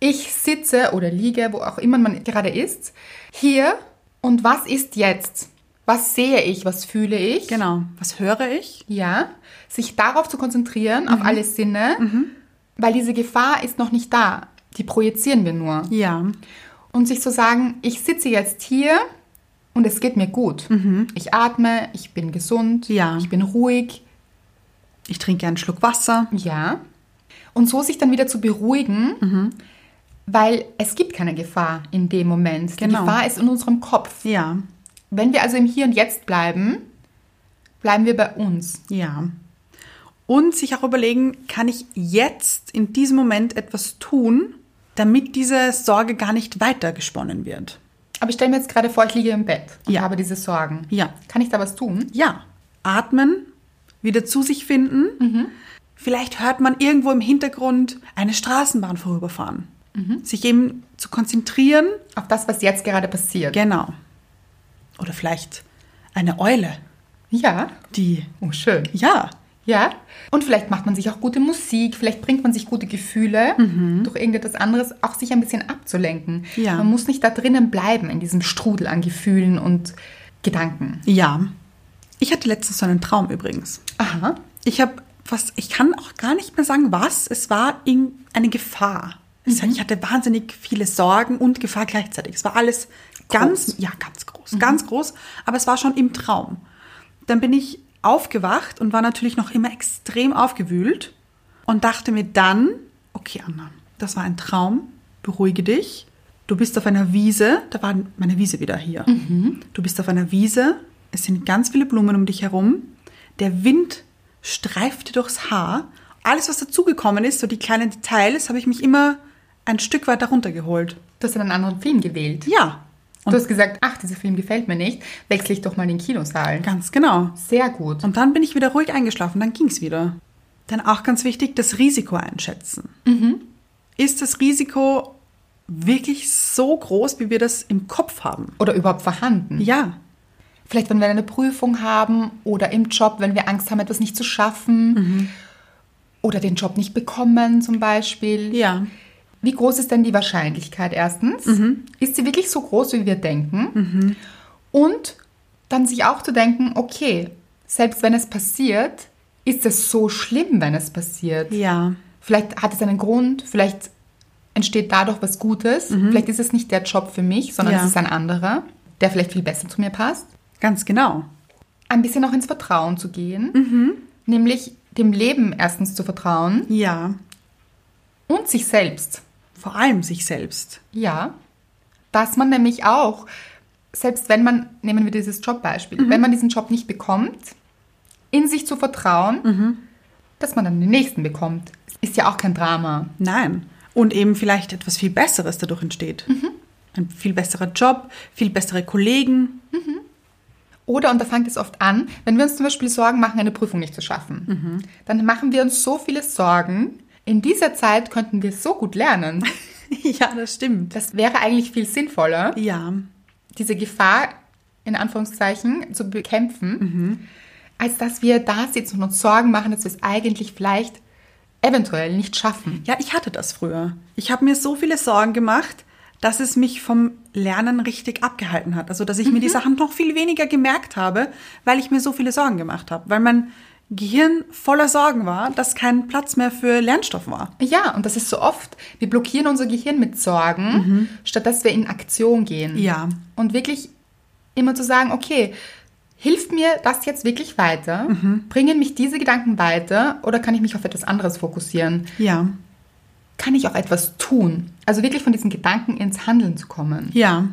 A: ich sitze oder liege, wo auch immer man gerade ist, hier und was ist jetzt? Was sehe ich? Was fühle ich?
B: Genau. Was höre ich?
A: Ja, sich darauf zu konzentrieren,
B: Mhm.
A: auf alle Sinne, weil diese Gefahr ist noch nicht da. Die projizieren wir nur.
B: Ja.
A: Und sich zu sagen, ich sitze jetzt hier und es geht mir gut. Ich atme, ich bin gesund,
B: Ja.
A: ich bin ruhig,
B: Ich trinke einen Schluck Wasser.
A: ja. Und so sich dann wieder zu beruhigen, weil es gibt keine Gefahr in dem Moment. Die
B: Genau.
A: Gefahr ist in unserem Kopf.
B: Ja,
A: Wenn wir also im Hier und Jetzt bleiben, bleiben wir bei uns.
B: ja. Und sich auch überlegen, kann ich jetzt in diesem Moment etwas tun, damit diese Sorge gar nicht weiter gesponnen wird.
A: Aber ich stelle mir jetzt gerade vor, ich liege im Bett und
B: Ja.
A: habe diese Sorgen.
B: Ja.
A: Kann ich da was tun?
B: Ja, atmen, wieder zu sich finden. Vielleicht hört man irgendwo im Hintergrund eine Straßenbahn vorüberfahren. Sich eben zu konzentrieren.
A: Auf das, was jetzt gerade passiert.
B: Genau. Oder vielleicht eine Eule,
A: Ja.
B: die,
A: Oh, schön.
B: ja,
A: Ja. Und vielleicht macht man sich auch gute Musik, vielleicht bringt man sich gute Gefühle durch irgendetwas anderes, auch sich ein bisschen abzulenken.
B: Ja.
A: Man muss nicht da drinnen bleiben, in diesem Strudel an Gefühlen und Gedanken.
B: ja. Ich hatte letztens so einen Traum übrigens.
A: Aha.
B: Ich habe was, ich kann auch gar nicht mehr sagen, was. Es war in, eine Gefahr. Es, Ich hatte wahnsinnig viele Sorgen und Gefahr gleichzeitig. Es war alles ganz, ja, ganz groß. groß, ganz groß, aber es war schon im Traum. Dann bin ich aufgewacht und war natürlich noch immer extrem aufgewühlt und dachte mir dann, okay Anna, das war ein Traum, beruhige dich. Du bist auf einer Wiese, da war meine Wiese wieder hier. Du bist auf einer Wiese, es sind ganz viele Blumen um dich herum, der Wind streift dir durchs Haar. Alles, was dazugekommen ist, so die kleinen Details, habe ich mich immer ein Stück weiter runtergeholt.
A: Du hast einen anderen Film gewählt.
B: Ja,
A: Du hast gesagt, ach, dieser Film gefällt mir nicht, wechsle ich doch mal den Kinosaal.
B: ganz genau.
A: Sehr gut.
B: Und dann bin ich wieder ruhig eingeschlafen, dann ging's wieder. Dann auch ganz wichtig, das Risiko einschätzen. Ist das Risiko wirklich so groß, wie wir das im Kopf haben?
A: Oder überhaupt vorhanden.
B: Ja,
A: Vielleicht, wenn wir eine Prüfung haben oder im Job, wenn wir Angst haben, etwas nicht zu schaffen oder den Job nicht bekommen zum Beispiel.
B: ja,
A: Wie groß ist denn die Wahrscheinlichkeit erstens? Ist sie wirklich so groß, wie wir denken? Und dann sich auch zu denken, okay, selbst wenn es passiert, ist es so schlimm, wenn es passiert.
B: ja,
A: Vielleicht hat es einen Grund, vielleicht entsteht dadurch was Gutes. Vielleicht ist es nicht der Job für mich, sondern
B: Ja.
A: es ist ein anderer, der vielleicht viel besser zu mir passt.
B: ganz genau.
A: Ein bisschen auch ins Vertrauen zu gehen, nämlich dem Leben erstens zu vertrauen
B: Ja,
A: und sich selbst.
B: Vor allem sich selbst.
A: Ja, dass man nämlich auch, selbst wenn man, nehmen wir dieses Jobbeispiel, wenn man diesen Job nicht bekommt, in sich zu vertrauen, dass man dann den nächsten bekommt. Ist ja auch kein Drama.
B: Nein. Und eben vielleicht etwas viel Besseres dadurch entsteht. Ein viel besserer Job, viel bessere Kollegen.
A: Oder, und da fängt es oft an, wenn wir uns zum Beispiel Sorgen machen, eine Prüfung nicht zu schaffen, dann machen wir uns so viele Sorgen. In dieser Zeit könnten wir so gut lernen.
B: ja, das stimmt.
A: Das wäre eigentlich viel sinnvoller,
B: Ja,
A: diese Gefahr in Anführungszeichen zu bekämpfen, als dass wir da sitzen und uns Sorgen machen, dass wir es eigentlich vielleicht eventuell nicht schaffen.
B: Ja, ich hatte das früher. Ich habe mir so viele Sorgen gemacht, dass es mich vom Lernen richtig abgehalten hat. Also, dass ich mir die Sachen noch viel weniger gemerkt habe, weil ich mir so viele Sorgen gemacht habe. Weil mein Gehirn voller Sorgen war, dass kein Platz mehr für Lernstoff war.
A: Ja, und das ist so oft. Wir blockieren unser Gehirn mit Sorgen, statt dass wir in Aktion gehen.
B: Ja.
A: Und wirklich immer zu sagen, okay, hilft mir das jetzt wirklich weiter? Bringen mich diese Gedanken weiter oder kann ich mich auf etwas anderes fokussieren?
B: Ja.
A: Kann ich auch etwas tun? Also wirklich von diesen Gedanken ins Handeln zu kommen.
B: Ja.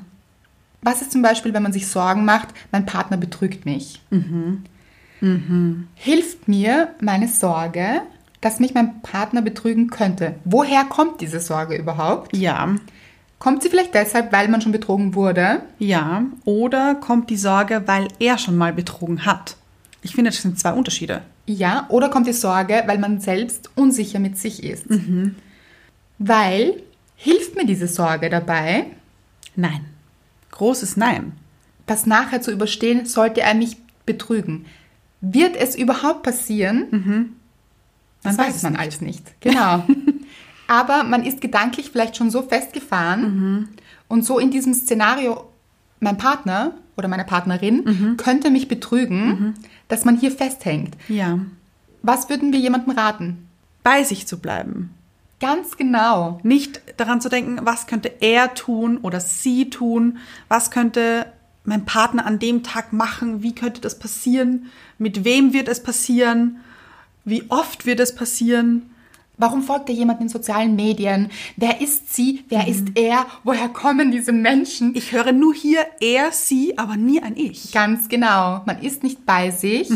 A: Was ist zum Beispiel, wenn man sich Sorgen macht, mein Partner betrügt mich? Hilft mir meine Sorge, dass mich mein Partner betrügen könnte? Woher kommt diese Sorge überhaupt?
B: Ja.
A: Kommt sie vielleicht deshalb, weil man schon betrogen wurde?
B: Ja. Oder kommt die Sorge, weil er schon mal betrogen hat? Ich finde, das sind zwei Unterschiede.
A: Ja, oder kommt die Sorge, weil man selbst unsicher mit sich ist? Weil hilft mir diese Sorge dabei,
B: Nein. Großes Nein.
A: das nachher zu überstehen, sollte er mich betrügen? Wird es überhaupt passieren? Das
B: Man
A: weiß man
B: nicht.
A: alles nicht. Genau. Aber man ist gedanklich vielleicht schon so festgefahren und so in diesem Szenario, mein Partner oder meine Partnerin könnte mich betrügen, dass man hier festhängt.
B: Ja.
A: Was würden wir jemandem raten?
B: Bei sich zu bleiben.
A: Ganz genau.
B: Nicht daran zu denken, was könnte er tun oder sie tun, was könnte mein Partner an dem Tag machen, wie könnte das passieren, mit wem wird es passieren, wie oft wird es passieren.
A: Warum folgt er jemand in sozialen Medien? Wer ist sie? Wer ist er? Woher kommen diese Menschen?
B: Ich höre nur hier er, sie, aber nie ein Ich.
A: Ganz genau. Man ist nicht bei sich,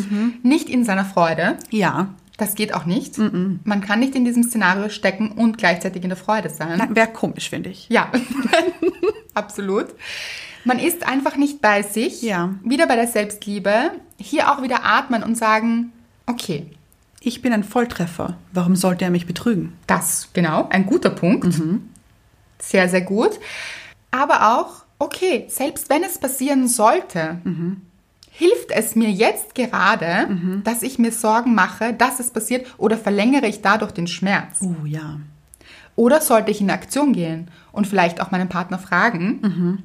A: nicht in seiner Freude.
B: Ja,
A: Das geht auch nicht. Man kann nicht in diesem Szenario stecken und gleichzeitig in der Freude sein.
B: wäre komisch, finde ich.
A: Ja, absolut. Man ist einfach nicht bei sich.
B: Ja.
A: Wieder bei der Selbstliebe. Hier auch wieder atmen und sagen, okay,
B: Ich bin ein Volltreffer. Warum sollte er mich betrügen?
A: Das, genau, ein guter Punkt. Sehr, sehr gut. Aber auch, okay, selbst wenn es passieren sollte, hilft es mir jetzt gerade, dass ich mir Sorgen mache, dass es passiert oder verlängere ich dadurch den Schmerz?
B: Oh ja.
A: Oder sollte ich in Aktion gehen und vielleicht auch meinen Partner fragen,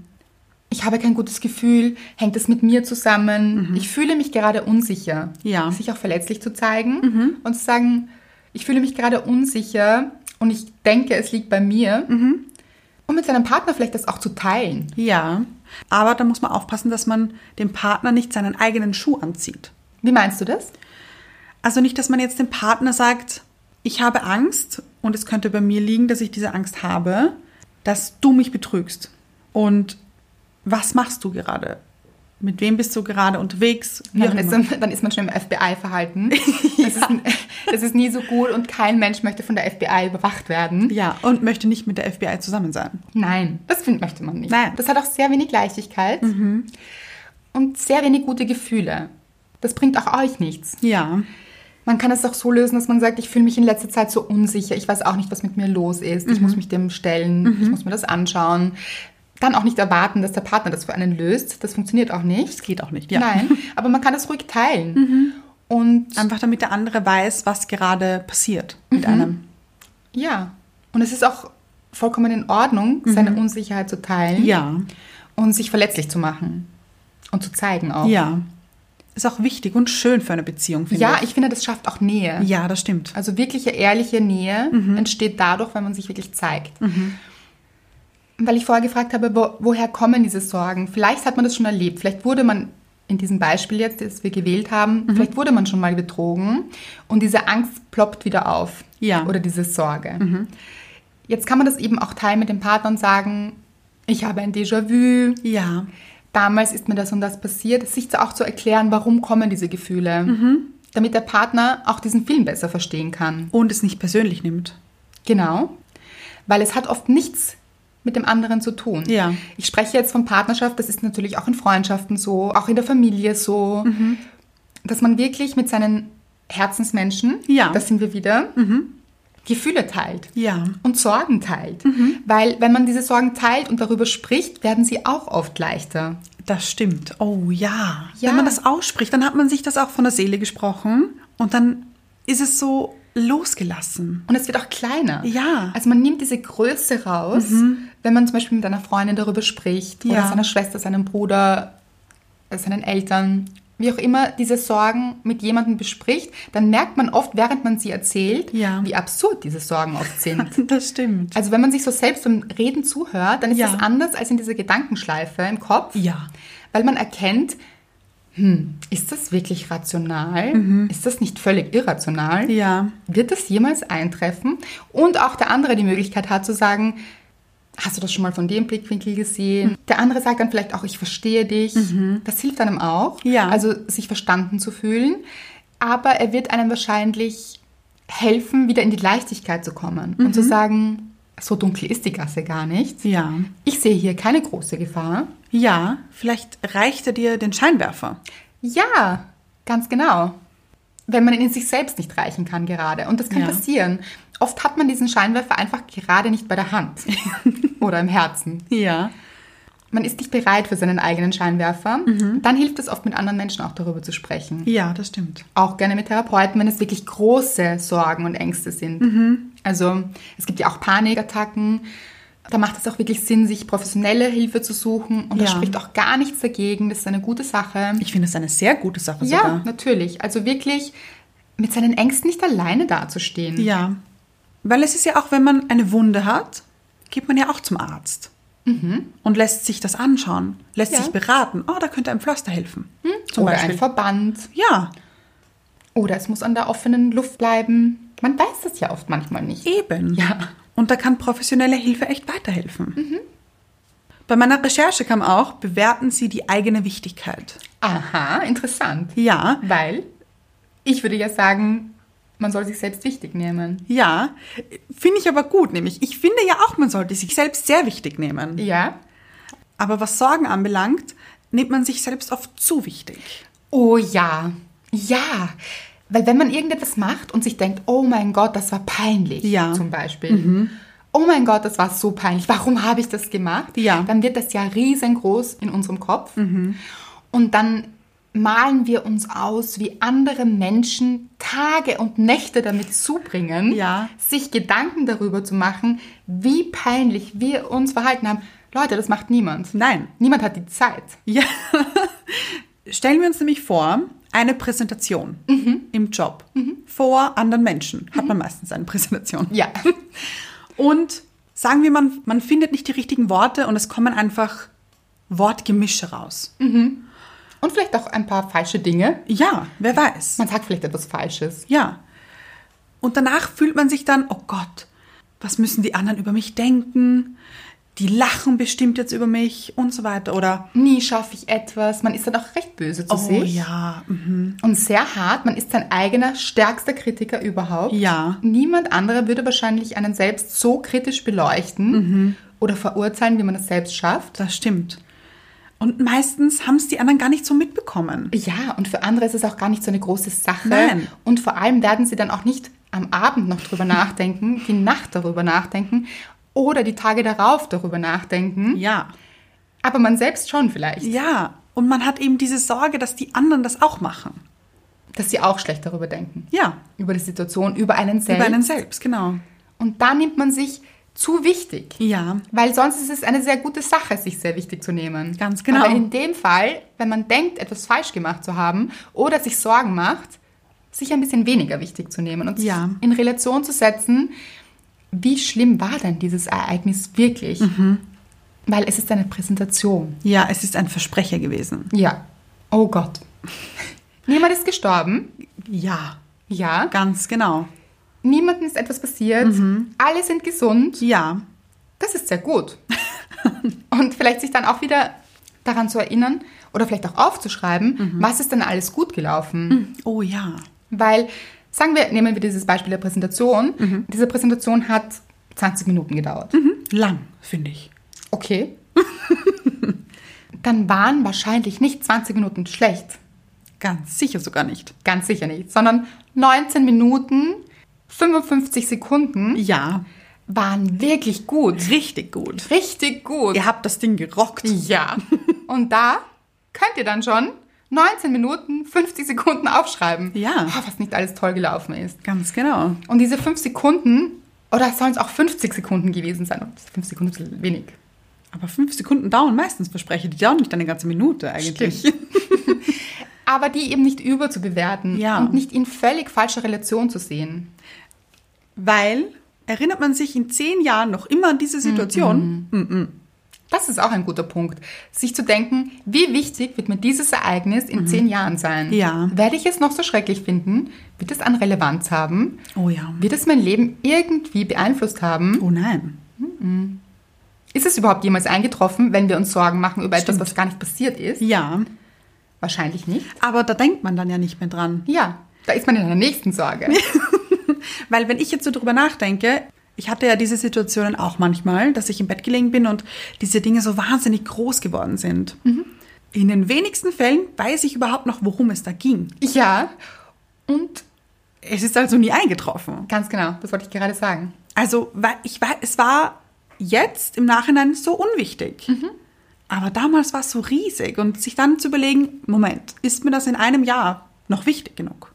A: ich habe kein gutes Gefühl, hängt es mit mir zusammen, ich fühle mich gerade unsicher.
B: Ja.
A: Sich auch verletzlich zu zeigen und zu sagen, ich fühle mich gerade unsicher und ich denke, es liegt bei mir. Und mit seinem Partner vielleicht das auch zu teilen.
B: Ja, aber da muss man aufpassen, dass man dem Partner nicht seinen eigenen Schuh anzieht.
A: Wie meinst du das?
B: Also nicht, dass man jetzt dem Partner sagt, ich habe Angst und es könnte bei mir liegen, dass ich diese Angst habe, dass du mich betrügst. Und was machst du gerade? Mit wem bist du gerade unterwegs?
A: Ja, dann, ist, dann ist man schon im FBI-Verhalten. Das, ist, das ist nie so gut und kein Mensch möchte von der FBI überwacht werden.
B: ja, und möchte nicht mit der FBI zusammen sein.
A: Nein, das find, möchte man nicht.
B: Nein.
A: Das hat auch sehr wenig Leichtigkeit und sehr wenig gute Gefühle. Das bringt auch euch nichts.
B: Ja,
A: Man kann es auch so lösen, dass man sagt, ich fühle mich in letzter Zeit so unsicher, ich weiß auch nicht, was mit mir los ist, ich muss mich dem stellen, ich muss mir das anschauen. Dann auch nicht erwarten, dass der Partner das für einen löst. Das funktioniert auch nicht.
B: das geht auch nicht. Ja.
A: Nein, aber man kann das ruhig teilen. Und
B: Einfach damit der andere weiß, was gerade passiert mit einem.
A: ja, und es ist auch vollkommen in Ordnung, seine Unsicherheit zu teilen
B: Ja,
A: und sich verletzlich zu machen und zu zeigen auch.
B: ja. Ist auch wichtig und schön für eine Beziehung, finde
A: Ja,
B: ich.
A: ich finde, das schafft auch Nähe.
B: Ja, das stimmt.
A: Also wirkliche, ehrliche Nähe entsteht dadurch, wenn man sich wirklich zeigt. Weil ich vorher gefragt habe, wo, woher kommen diese Sorgen? Vielleicht hat man das schon erlebt. Vielleicht wurde man in diesem Beispiel jetzt, das wir gewählt haben, vielleicht wurde man schon mal betrogen und diese Angst ploppt wieder auf.
B: Ja.
A: Oder diese Sorge. Jetzt kann man das eben auch teilen mit dem Partner und sagen, ich habe ein Déjà-vu,
B: Ja,
A: damals ist mir das und das passiert, sich auch zu erklären, warum kommen diese Gefühle, damit der Partner auch diesen Film besser verstehen kann.
B: und es nicht persönlich nimmt.
A: Genau, weil es hat oft nichts mit dem anderen zu tun.
B: Ja.
A: Ich spreche jetzt von Partnerschaft, das ist natürlich auch in Freundschaften so, auch in der Familie so, dass man wirklich mit seinen Herzensmenschen,
B: Ja.
A: das sind wir wieder, Gefühle teilt
B: Ja.
A: und Sorgen teilt. Weil wenn man diese Sorgen teilt und darüber spricht, werden sie auch oft leichter.
B: Das stimmt. Oh ja.
A: Ja.
B: Wenn man das ausspricht, dann hat man sich das auch von der Seele gesprochen und dann ist es so losgelassen.
A: Und es wird auch kleiner.
B: Ja.
A: Also man nimmt diese Größe raus, wenn man zum Beispiel mit einer Freundin darüber spricht oder
B: Ja.
A: seiner Schwester, seinem Bruder, äh, seinen Eltern, wie auch immer, diese Sorgen mit jemandem bespricht, dann merkt man oft, während man sie erzählt,
B: Ja.
A: wie absurd diese Sorgen oft sind.
B: Das stimmt.
A: Also wenn man sich so selbst beim Reden zuhört, dann ist
B: Ja.
A: das anders als in dieser Gedankenschleife im Kopf.
B: Ja.
A: Weil man erkennt, hm, ist das wirklich rational? Ist das nicht völlig irrational?
B: Ja.
A: Wird das jemals eintreffen? Und auch der andere die Möglichkeit hat zu sagen, hast du das schon mal von dem Blickwinkel gesehen? Der andere sagt dann vielleicht auch, ich verstehe dich. Das hilft einem auch,
B: Ja.
A: also sich verstanden zu fühlen. Aber er wird einem wahrscheinlich helfen, wieder in die Leichtigkeit zu kommen und zu sagen, so dunkel ist die Gasse gar nicht.
B: Ja.
A: Ich sehe hier keine große Gefahr.
B: Ja, vielleicht reicht er dir den Scheinwerfer.
A: Ja, ganz genau. Wenn man ihn in sich selbst nicht reichen kann gerade. Und das kann
B: Ja.
A: passieren. Oft hat man diesen Scheinwerfer einfach gerade nicht bei der Hand oder im Herzen.
B: Ja.
A: Man ist nicht bereit für seinen eigenen Scheinwerfer.
B: Mhm.
A: Dann hilft es oft mit anderen Menschen auch darüber zu sprechen.
B: Ja, das stimmt.
A: Auch gerne mit Therapeuten, wenn es wirklich große Sorgen und Ängste sind.
B: Mhm.
A: Also es gibt ja auch Panikattacken. Da macht es auch wirklich Sinn, sich professionelle Hilfe zu suchen. Und da
B: Ja.
A: spricht auch gar nichts dagegen. Das ist eine gute Sache.
B: Ich finde es eine sehr gute Sache
A: Ja,
B: sogar.
A: natürlich. Also wirklich mit seinen Ängsten nicht alleine dazustehen.
B: Ja. Weil es ist ja auch, wenn man eine Wunde hat, geht man ja auch zum Arzt. Und lässt sich das anschauen, lässt
A: Ja.
B: sich beraten. Oh, da könnte ein Pflaster helfen. Zum
A: Oder
B: Beispiel.
A: ein Verband.
B: ja,
A: Oder es muss an der offenen Luft bleiben. Man weiß das ja oft manchmal nicht.
B: eben.
A: Ja.
B: Und da kann professionelle Hilfe echt weiterhelfen. Bei meiner Recherche kam auch, bewerten Sie die eigene Wichtigkeit.
A: Aha, interessant.
B: Ja,
A: Weil ich würde ja sagen, man soll sich selbst wichtig nehmen.
B: ja, finde ich aber gut, nämlich. Ich finde ja auch, man sollte sich selbst sehr wichtig nehmen.
A: Ja.
B: Aber was Sorgen anbelangt, nimmt man sich selbst oft zu wichtig.
A: Oh ja. Ja. Weil wenn man irgendetwas macht und sich denkt, oh mein Gott, das war peinlich,
B: Ja. Mhm.
A: zum Beispiel. Oh mein Gott, das war so peinlich. Warum habe ich das gemacht?
B: Ja. Mhm.
A: Dann wird das ja riesengroß in unserem Kopf. Und dann malen wir uns aus, wie andere Menschen Tage und Nächte damit zubringen,
B: Ja.
A: sich Gedanken darüber zu machen, wie peinlich wir uns verhalten haben. Leute, das macht niemand.
B: Nein.
A: Niemand hat die Zeit.
B: Ja. Stellen wir uns nämlich vor, eine Präsentation im Job vor anderen Menschen. Hat man meistens eine Präsentation.
A: Ja.
B: Und sagen wir, man, man findet nicht die richtigen Worte und es kommen einfach Wortgemische raus.
A: Und vielleicht auch ein paar falsche Dinge.
B: Ja, wer weiß.
A: Man sagt vielleicht etwas Falsches.
B: Ja. Und danach fühlt man sich dann, oh Gott, was müssen die anderen über mich denken? Die lachen bestimmt jetzt über mich und so weiter. Oder,
A: Nie schaffe ich etwas. Man ist dann auch recht böse zu
B: oh
A: sich.
B: ja, mhm.
A: Und sehr hart. Man ist sein eigener stärkster Kritiker überhaupt.
B: Ja.
A: Niemand anderer würde wahrscheinlich einen selbst so kritisch beleuchten
B: Mhm.
A: oder verurteilen, wie man es selbst schafft.
B: das stimmt. Und meistens haben es die anderen gar nicht so mitbekommen.
A: Ja, und für andere ist es auch gar nicht so eine große Sache.
B: Nein.
A: Und vor allem werden sie dann auch nicht am Abend noch drüber nachdenken, die Nacht darüber nachdenken oder die Tage darauf darüber nachdenken.
B: Ja.
A: Aber man selbst schon vielleicht,
B: Ja. Und man hat eben diese Sorge, dass die anderen das auch machen.
A: dass sie auch schlecht darüber denken.
B: Ja.
A: Über die Situation, über einen selbst.
B: Über einen selbst, genau.
A: Und da nimmt man sich zu wichtig.
B: Ja.
A: Weil sonst ist es eine sehr gute Sache, sich sehr wichtig zu nehmen.
B: Ganz genau.
A: Aber in dem Fall, wenn man denkt, etwas falsch gemacht zu haben oder sich Sorgen macht, sich ein bisschen weniger wichtig zu nehmen und
B: Ja.
A: sich in Relation zu setzen, wie schlimm war denn dieses Ereignis wirklich?
B: Mhm.
A: Weil es ist eine Präsentation.
B: Ja, es ist ein Versprecher gewesen.
A: Ja. Oh Gott. Niemand ist gestorben.
B: Ja.
A: Ja.
B: Ganz genau.
A: Niemandem ist etwas passiert.
B: Mhm.
A: Alle sind gesund.
B: Ja.
A: Das ist sehr gut. Und vielleicht sich dann auch wieder daran zu erinnern oder vielleicht auch aufzuschreiben, was ist denn alles gut gelaufen.
B: Oh ja.
A: Weil, sagen wir, nehmen wir dieses Beispiel der Präsentation. Diese Präsentation hat 20 Minuten gedauert.
B: Lang, finde ich.
A: Okay. dann waren wahrscheinlich nicht 20 Minuten schlecht.
B: Ganz sicher sogar nicht.
A: Ganz sicher nicht. Sondern 19 Minuten, 55 Sekunden
B: Ja.
A: waren wirklich gut.
B: Richtig gut.
A: Richtig gut.
B: Ihr habt das Ding gerockt.
A: Ja. Und da könnt ihr dann schon 19 Minuten, 50 Sekunden aufschreiben.
B: Ja.
A: Oh, was nicht alles toll gelaufen ist.
B: Ganz genau.
A: Und diese 5 Sekunden, oder sollen es auch 50 Sekunden gewesen sein? 5 Sekunden ist wenig.
B: Aber fünf Sekunden dauern meistens Versprecher. Die dauern nicht eine ganze Minute eigentlich.
A: Aber die eben nicht überzubewerten
B: Ja.
A: und nicht in völlig falscher Relation zu sehen.
B: Weil, erinnert man sich in zehn Jahren noch immer an diese Situation?
A: Das ist auch ein guter Punkt. Sich zu denken, wie wichtig wird mir dieses Ereignis in zehn Jahren sein?
B: Ja.
A: Werde ich es noch so schrecklich finden? Wird es an Relevanz haben?
B: Oh ja.
A: Wird es mein Leben irgendwie beeinflusst haben?
B: Oh nein.
A: Ist es überhaupt jemals eingetroffen, wenn wir uns Sorgen machen über etwas,
B: Stimmt.
A: was gar nicht passiert ist?
B: Ja.
A: Wahrscheinlich nicht.
B: Aber da denkt man dann ja nicht mehr dran.
A: Ja, da ist man in der nächsten Sorge.
B: Weil wenn ich jetzt so drüber nachdenke, ich hatte ja diese Situationen auch manchmal, dass ich im Bett gelegen bin und diese Dinge so wahnsinnig groß geworden sind. In den wenigsten Fällen weiß ich überhaupt noch, worum es da ging.
A: ja, und
B: Es ist also nie eingetroffen.
A: ganz genau, das wollte ich gerade sagen.
B: Also, ich weiß, es war jetzt im Nachhinein so unwichtig. Aber damals war es so riesig und sich dann zu überlegen, Moment, ist mir das in einem Jahr noch wichtig genug?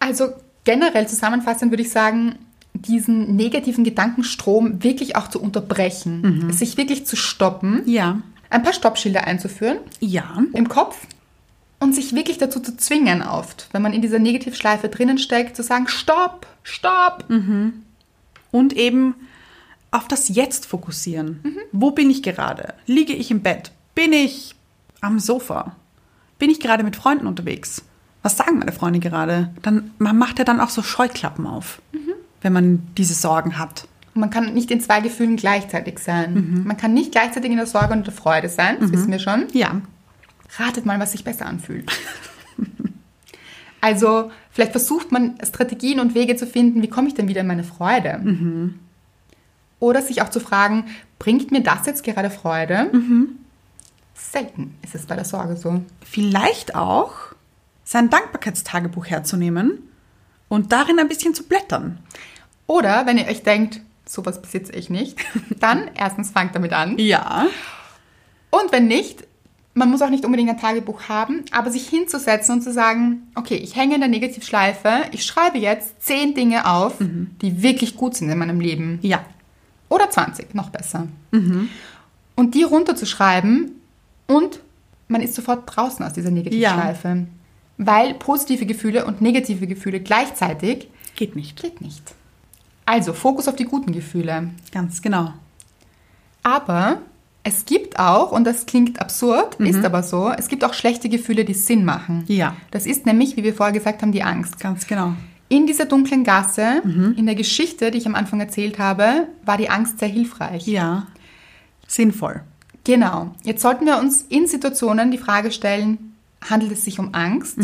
A: Also generell zusammenfassend würde ich sagen, diesen negativen Gedankenstrom wirklich auch zu unterbrechen, sich wirklich zu stoppen,
B: Ja.
A: ein paar Stoppschilder einzuführen
B: Ja.
A: im Kopf und sich wirklich dazu zu zwingen oft, wenn man in dieser Negativschleife drinnen steckt, zu sagen, stopp, stopp.
B: Und eben auf das Jetzt fokussieren. Wo bin ich gerade? Liege ich im Bett? Bin ich am Sofa? Bin ich gerade mit Freunden unterwegs? Was sagen meine Freunde gerade? Dann, man macht ja dann auch so Scheuklappen auf, wenn man diese Sorgen hat.
A: Man kann nicht in zwei Gefühlen gleichzeitig sein. Man kann nicht gleichzeitig in der Sorge und der Freude sein, das wissen wir schon.
B: Ja.
A: Ratet mal, was sich besser anfühlt. also, vielleicht versucht man Strategien und Wege zu finden, wie komme ich denn wieder in meine Freude? Oder sich auch zu fragen, bringt mir das jetzt gerade Freude? Selten ist es bei der Sorge so.
B: Vielleicht auch sein Dankbarkeitstagebuch herzunehmen und darin ein bisschen zu blättern.
A: Oder wenn ihr euch denkt, sowas besitze ich nicht, dann erstens fangt damit an.
B: Ja.
A: Und wenn nicht, man muss auch nicht unbedingt ein Tagebuch haben, aber sich hinzusetzen und zu sagen, okay, ich hänge in der Negativschleife, ich schreibe jetzt zehn Dinge auf, die wirklich gut sind in meinem Leben.
B: Ja.
A: Oder 20, noch besser. Und die runterzuschreiben und man ist sofort draußen aus dieser Negativschleife. Weil positive Gefühle und negative Gefühle gleichzeitig
B: Geht nicht.
A: geht nicht. Also Fokus auf die guten Gefühle.
B: Ganz genau.
A: Aber es gibt auch, und das klingt absurd, ist aber so, es gibt auch schlechte Gefühle, die Sinn machen.
B: Ja.
A: Das ist nämlich, wie wir vorher gesagt haben, die Angst.
B: Ganz genau.
A: In dieser dunklen Gasse, in der Geschichte, die ich am Anfang erzählt habe, war die Angst sehr hilfreich.
B: Ja. Sinnvoll.
A: Genau. Jetzt sollten wir uns in Situationen die Frage stellen, handelt es sich um Angst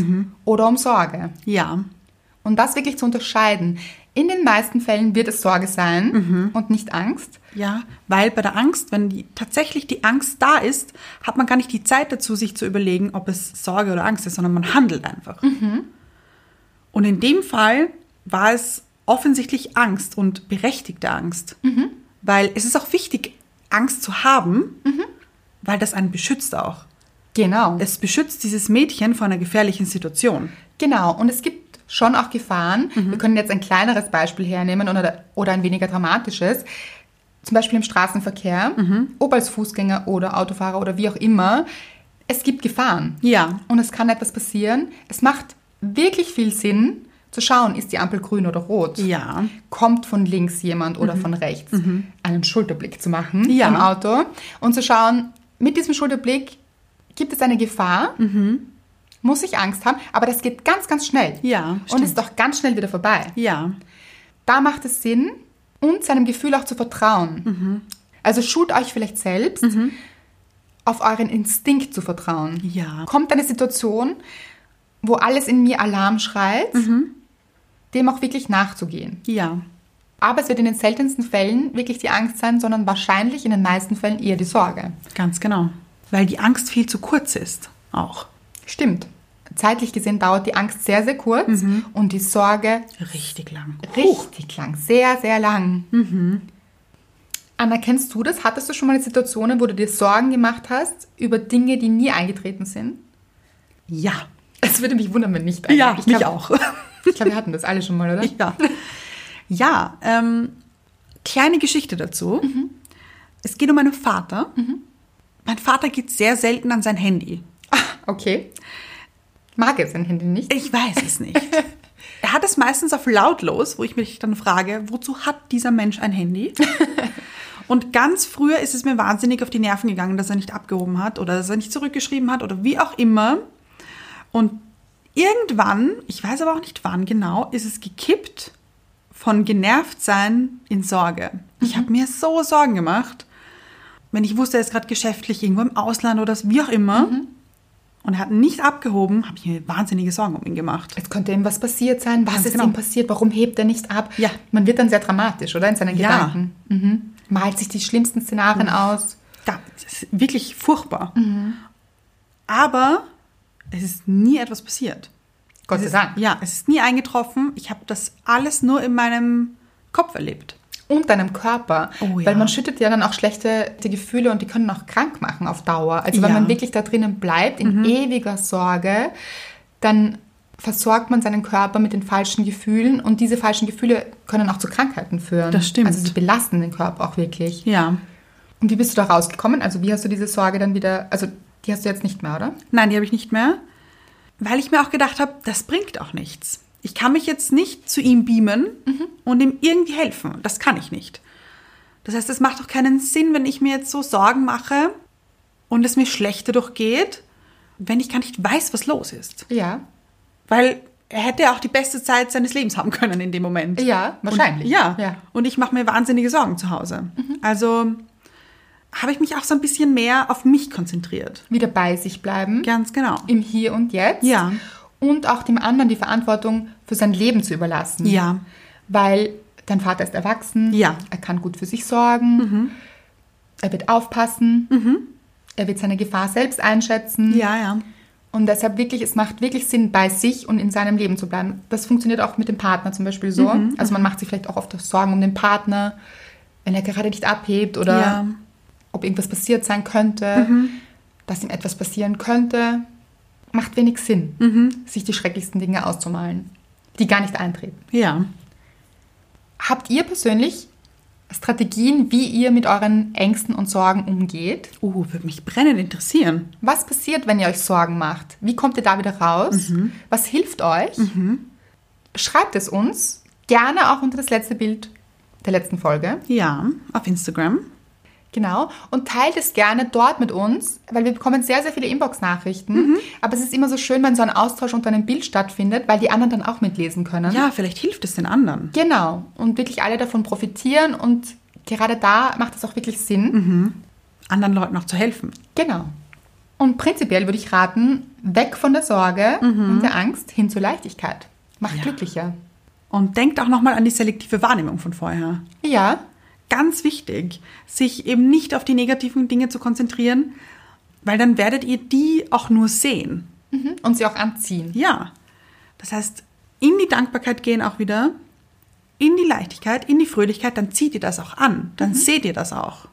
A: oder um Sorge?
B: Ja.
A: Und das wirklich zu unterscheiden. In den meisten Fällen wird es Sorge sein und nicht Angst.
B: Ja, weil bei der Angst, wenn die, tatsächlich die Angst da ist, hat man gar nicht die Zeit dazu, sich zu überlegen, ob es Sorge oder Angst ist, sondern man handelt einfach. Und in dem Fall war es offensichtlich Angst und berechtigte Angst. Weil es ist auch wichtig, Angst zu haben, weil das einen beschützt auch.
A: Genau.
B: Es beschützt dieses Mädchen vor einer gefährlichen Situation.
A: Genau, und es gibt schon auch Gefahren. Wir können jetzt ein kleineres Beispiel hernehmen oder, oder ein weniger dramatisches. Zum Beispiel im Straßenverkehr, ob als Fußgänger oder Autofahrer oder wie auch immer. Es gibt Gefahren.
B: Ja.
A: Und es kann etwas passieren. Es macht wirklich viel Sinn, zu schauen, ist die Ampel grün oder rot.
B: Ja.
A: Kommt von links jemand oder von rechts. Einen Schulterblick zu machen
B: Ja.
A: am Auto und zu schauen, mit diesem Schulterblick gibt es eine Gefahr, muss ich Angst haben, aber das geht ganz, ganz schnell.
B: Ja,
A: Und
B: stimmt.
A: ist doch ganz schnell wieder vorbei.
B: Ja.
A: Da macht es Sinn und seinem Gefühl auch zu vertrauen. Also schult euch vielleicht selbst, auf euren Instinkt zu vertrauen.
B: Ja.
A: Kommt eine Situation, wo alles in mir Alarm schreit, dem auch wirklich nachzugehen.
B: Ja.
A: Aber es wird in den seltensten Fällen wirklich die Angst sein, sondern wahrscheinlich in den meisten Fällen eher die Sorge.
B: Ganz genau. Weil die Angst viel zu kurz ist. Auch.
A: Stimmt. Zeitlich gesehen dauert die Angst sehr, sehr kurz und die Sorge
B: Richtig lang.
A: richtig lang. Sehr, sehr lang. Anna, kennst du das? Hattest du schon mal Situationen, wo du dir Sorgen gemacht hast über Dinge, die nie eingetreten sind?
B: Ja.
A: Es würde mich wundern, wenn nicht.
B: Ja,
A: eigentlich.
B: mich
A: glaub-
B: auch.
A: Ich glaube, wir hatten das alle schon mal, oder?
B: Ja. Ja, ähm, kleine Geschichte dazu. Es geht um meinen Vater. Mein Vater geht sehr selten an sein Handy.
A: Okay. Mag er sein Handy nicht?
B: Ich weiß es nicht. er hat es meistens auf lautlos, wo ich mich dann frage, wozu hat dieser Mensch ein Handy? Und ganz früher ist es mir wahnsinnig auf die Nerven gegangen, dass er nicht abgehoben hat oder dass er nicht zurückgeschrieben hat oder wie auch immer. Und irgendwann, ich weiß aber auch nicht wann genau, ist es gekippt von genervt sein in Sorge. Ich habe mir so Sorgen gemacht, wenn ich wusste, er ist gerade geschäftlich irgendwo im Ausland oder wie auch immer. Und er hat nicht abgehoben, habe ich mir wahnsinnige Sorgen um ihn gemacht.
A: Jetzt könnte ihm was passiert sein. Was
B: Ganz
A: ist
B: genau.
A: ihm passiert? Warum hebt er nicht ab?
B: Ja.
A: Man wird dann sehr dramatisch, oder? In seinen
B: Ja.
A: Gedanken. Mhm. Malt sich die schlimmsten Szenarien aus.
B: Ja, das ist wirklich furchtbar. Aber es ist nie etwas passiert.
A: Gott sei Dank.
B: Ja, es ist nie eingetroffen. Ich habe das alles nur in meinem Kopf erlebt.
A: Und deinem Körper.
B: Oh ja.
A: Weil man schüttet ja dann auch schlechte die Gefühle und die können auch krank machen auf Dauer. Also wenn
B: Ja. Mhm.
A: man wirklich da drinnen bleibt, in ewiger Sorge, dann versorgt man seinen Körper mit den falschen Gefühlen und diese falschen Gefühle können auch zu Krankheiten führen.
B: Das stimmt.
A: Also sie belasten den Körper auch wirklich.
B: Ja.
A: Und wie bist du da rausgekommen? Also wie hast du diese Sorge dann wieder, also die hast du jetzt nicht mehr, oder?
B: Nein, die habe ich nicht mehr, weil ich mir auch gedacht habe, das bringt auch nichts. Ich kann mich jetzt nicht zu ihm beamen und ihm irgendwie helfen. Das kann ich nicht. Das heißt, es macht auch keinen Sinn, wenn ich mir jetzt so Sorgen mache und es mir schlecht dadurch geht, wenn ich gar nicht weiß, was los ist.
A: Ja.
B: Weil er hätte ja auch die beste Zeit seines Lebens haben können in dem Moment.
A: Ja, wahrscheinlich.
B: Und, ja.
A: Ja. Mhm.
B: Und ich mache mir wahnsinnige Sorgen zu Hause. Also habe ich mich auch so ein bisschen mehr auf mich konzentriert.
A: Wieder bei sich bleiben.
B: Ganz genau.
A: Im Hier und Jetzt.
B: Ja.
A: Und auch dem anderen die Verantwortung für sein Leben zu überlassen.
B: Ja.
A: Weil dein Vater ist erwachsen.
B: Ja.
A: Er kann gut für sich sorgen. Er wird aufpassen. Er wird seine Gefahr selbst einschätzen.
B: Ja, ja.
A: Und deshalb wirklich, es macht wirklich Sinn, bei sich und in seinem Leben zu bleiben. Das funktioniert auch mit dem Partner zum Beispiel so. Also man macht sich vielleicht auch oft Sorgen um den Partner, wenn er gerade nicht abhebt oder
B: Ja.
A: ob irgendwas passiert sein könnte, dass ihm etwas passieren könnte. Macht wenig Sinn, sich die schrecklichsten Dinge auszumalen, die gar nicht eintreten.
B: Ja.
A: Habt ihr persönlich Strategien, wie ihr mit euren Ängsten und Sorgen umgeht?
B: Uh, würde mich brennend interessieren.
A: Was passiert, wenn ihr euch Sorgen macht? Wie kommt ihr da wieder raus? Was hilft euch? Schreibt es uns gerne auch unter das letzte Bild der letzten Folge.
B: Ja, auf Instagram.
A: Genau. Und teilt es gerne dort mit uns, weil wir bekommen sehr, sehr viele Inbox-Nachrichten. Aber es ist immer so schön, wenn so ein Austausch unter einem Bild stattfindet, weil die anderen dann auch mitlesen können.
B: Ja, vielleicht hilft es den anderen.
A: Genau. Und wirklich alle davon profitieren. Und gerade da macht es auch wirklich Sinn.
B: Anderen Leuten auch zu helfen.
A: Genau. Und prinzipiell würde ich raten, weg von der Sorge und der Angst hin zur Leichtigkeit. Macht
B: Ja.
A: glücklicher.
B: Und denkt auch nochmal an die selektive Wahrnehmung von vorher.
A: Ja,
B: Ganz wichtig, sich eben nicht auf die negativen Dinge zu konzentrieren, weil dann werdet ihr die auch nur sehen.
A: und sie auch anziehen.
B: Ja. Das heißt, in die Dankbarkeit gehen auch wieder, in die Leichtigkeit, in die Fröhlichkeit, dann zieht ihr das auch an. Dann seht ihr das auch.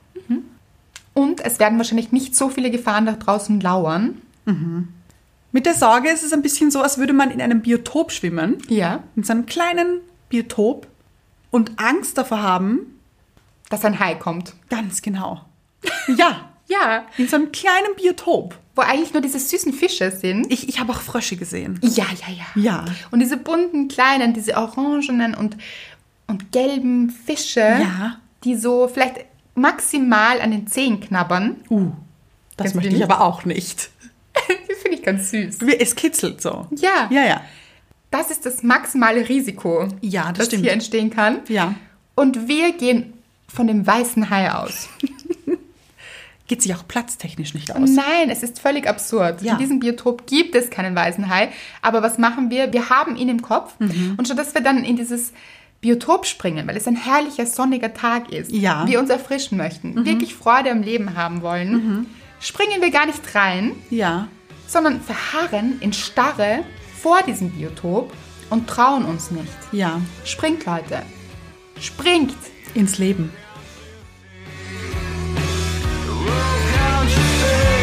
A: Und es werden wahrscheinlich nicht so viele Gefahren da draußen lauern.
B: Mit der Sorge ist es ein bisschen so, als würde man in einem Biotop schwimmen,
A: Ja.
B: in so einem kleinen Biotop und Angst davor haben,
A: Dass ein Hai kommt.
B: ganz genau. Ja,
A: Ja.
B: in so einem kleinen Biotop.
A: Wo eigentlich nur diese süßen Fische sind.
B: Ich, ich habe auch Frösche gesehen.
A: Ja, ja, ja.
B: Ja.
A: Und diese bunten kleinen, diese orangenen und, und gelben Fische,
B: Ja.
A: die so vielleicht maximal an den Zehen knabbern.
B: Uh, das
A: Kennst
B: möchte ich aber auch nicht.
A: Die finde ich ganz süß.
B: Es kitzelt so.
A: Ja.
B: Ja, ja.
A: Das ist das maximale Risiko,
B: Ja, das
A: das hier entstehen kann.
B: Ja.
A: Und wir gehen von dem weißen Hai aus.
B: Geht sich auch platztechnisch nicht aus.
A: Nein, es ist völlig absurd.
B: Ja.
A: In diesem Biotop gibt es keinen weißen Hai. Aber was machen wir? Wir haben ihn im Kopf.
B: Mhm.
A: Und statt dass wir dann in dieses Biotop springen, weil es ein herrlicher, sonniger Tag ist,
B: Ja. Mhm.
A: wir uns erfrischen möchten, wirklich Freude am Leben haben wollen, springen wir gar nicht rein,
B: Ja.
A: sondern verharren in Starre vor diesem Biotop und trauen uns nicht.
B: Ja.
A: Springt, Leute. Springt.
B: Ins Leben. you. say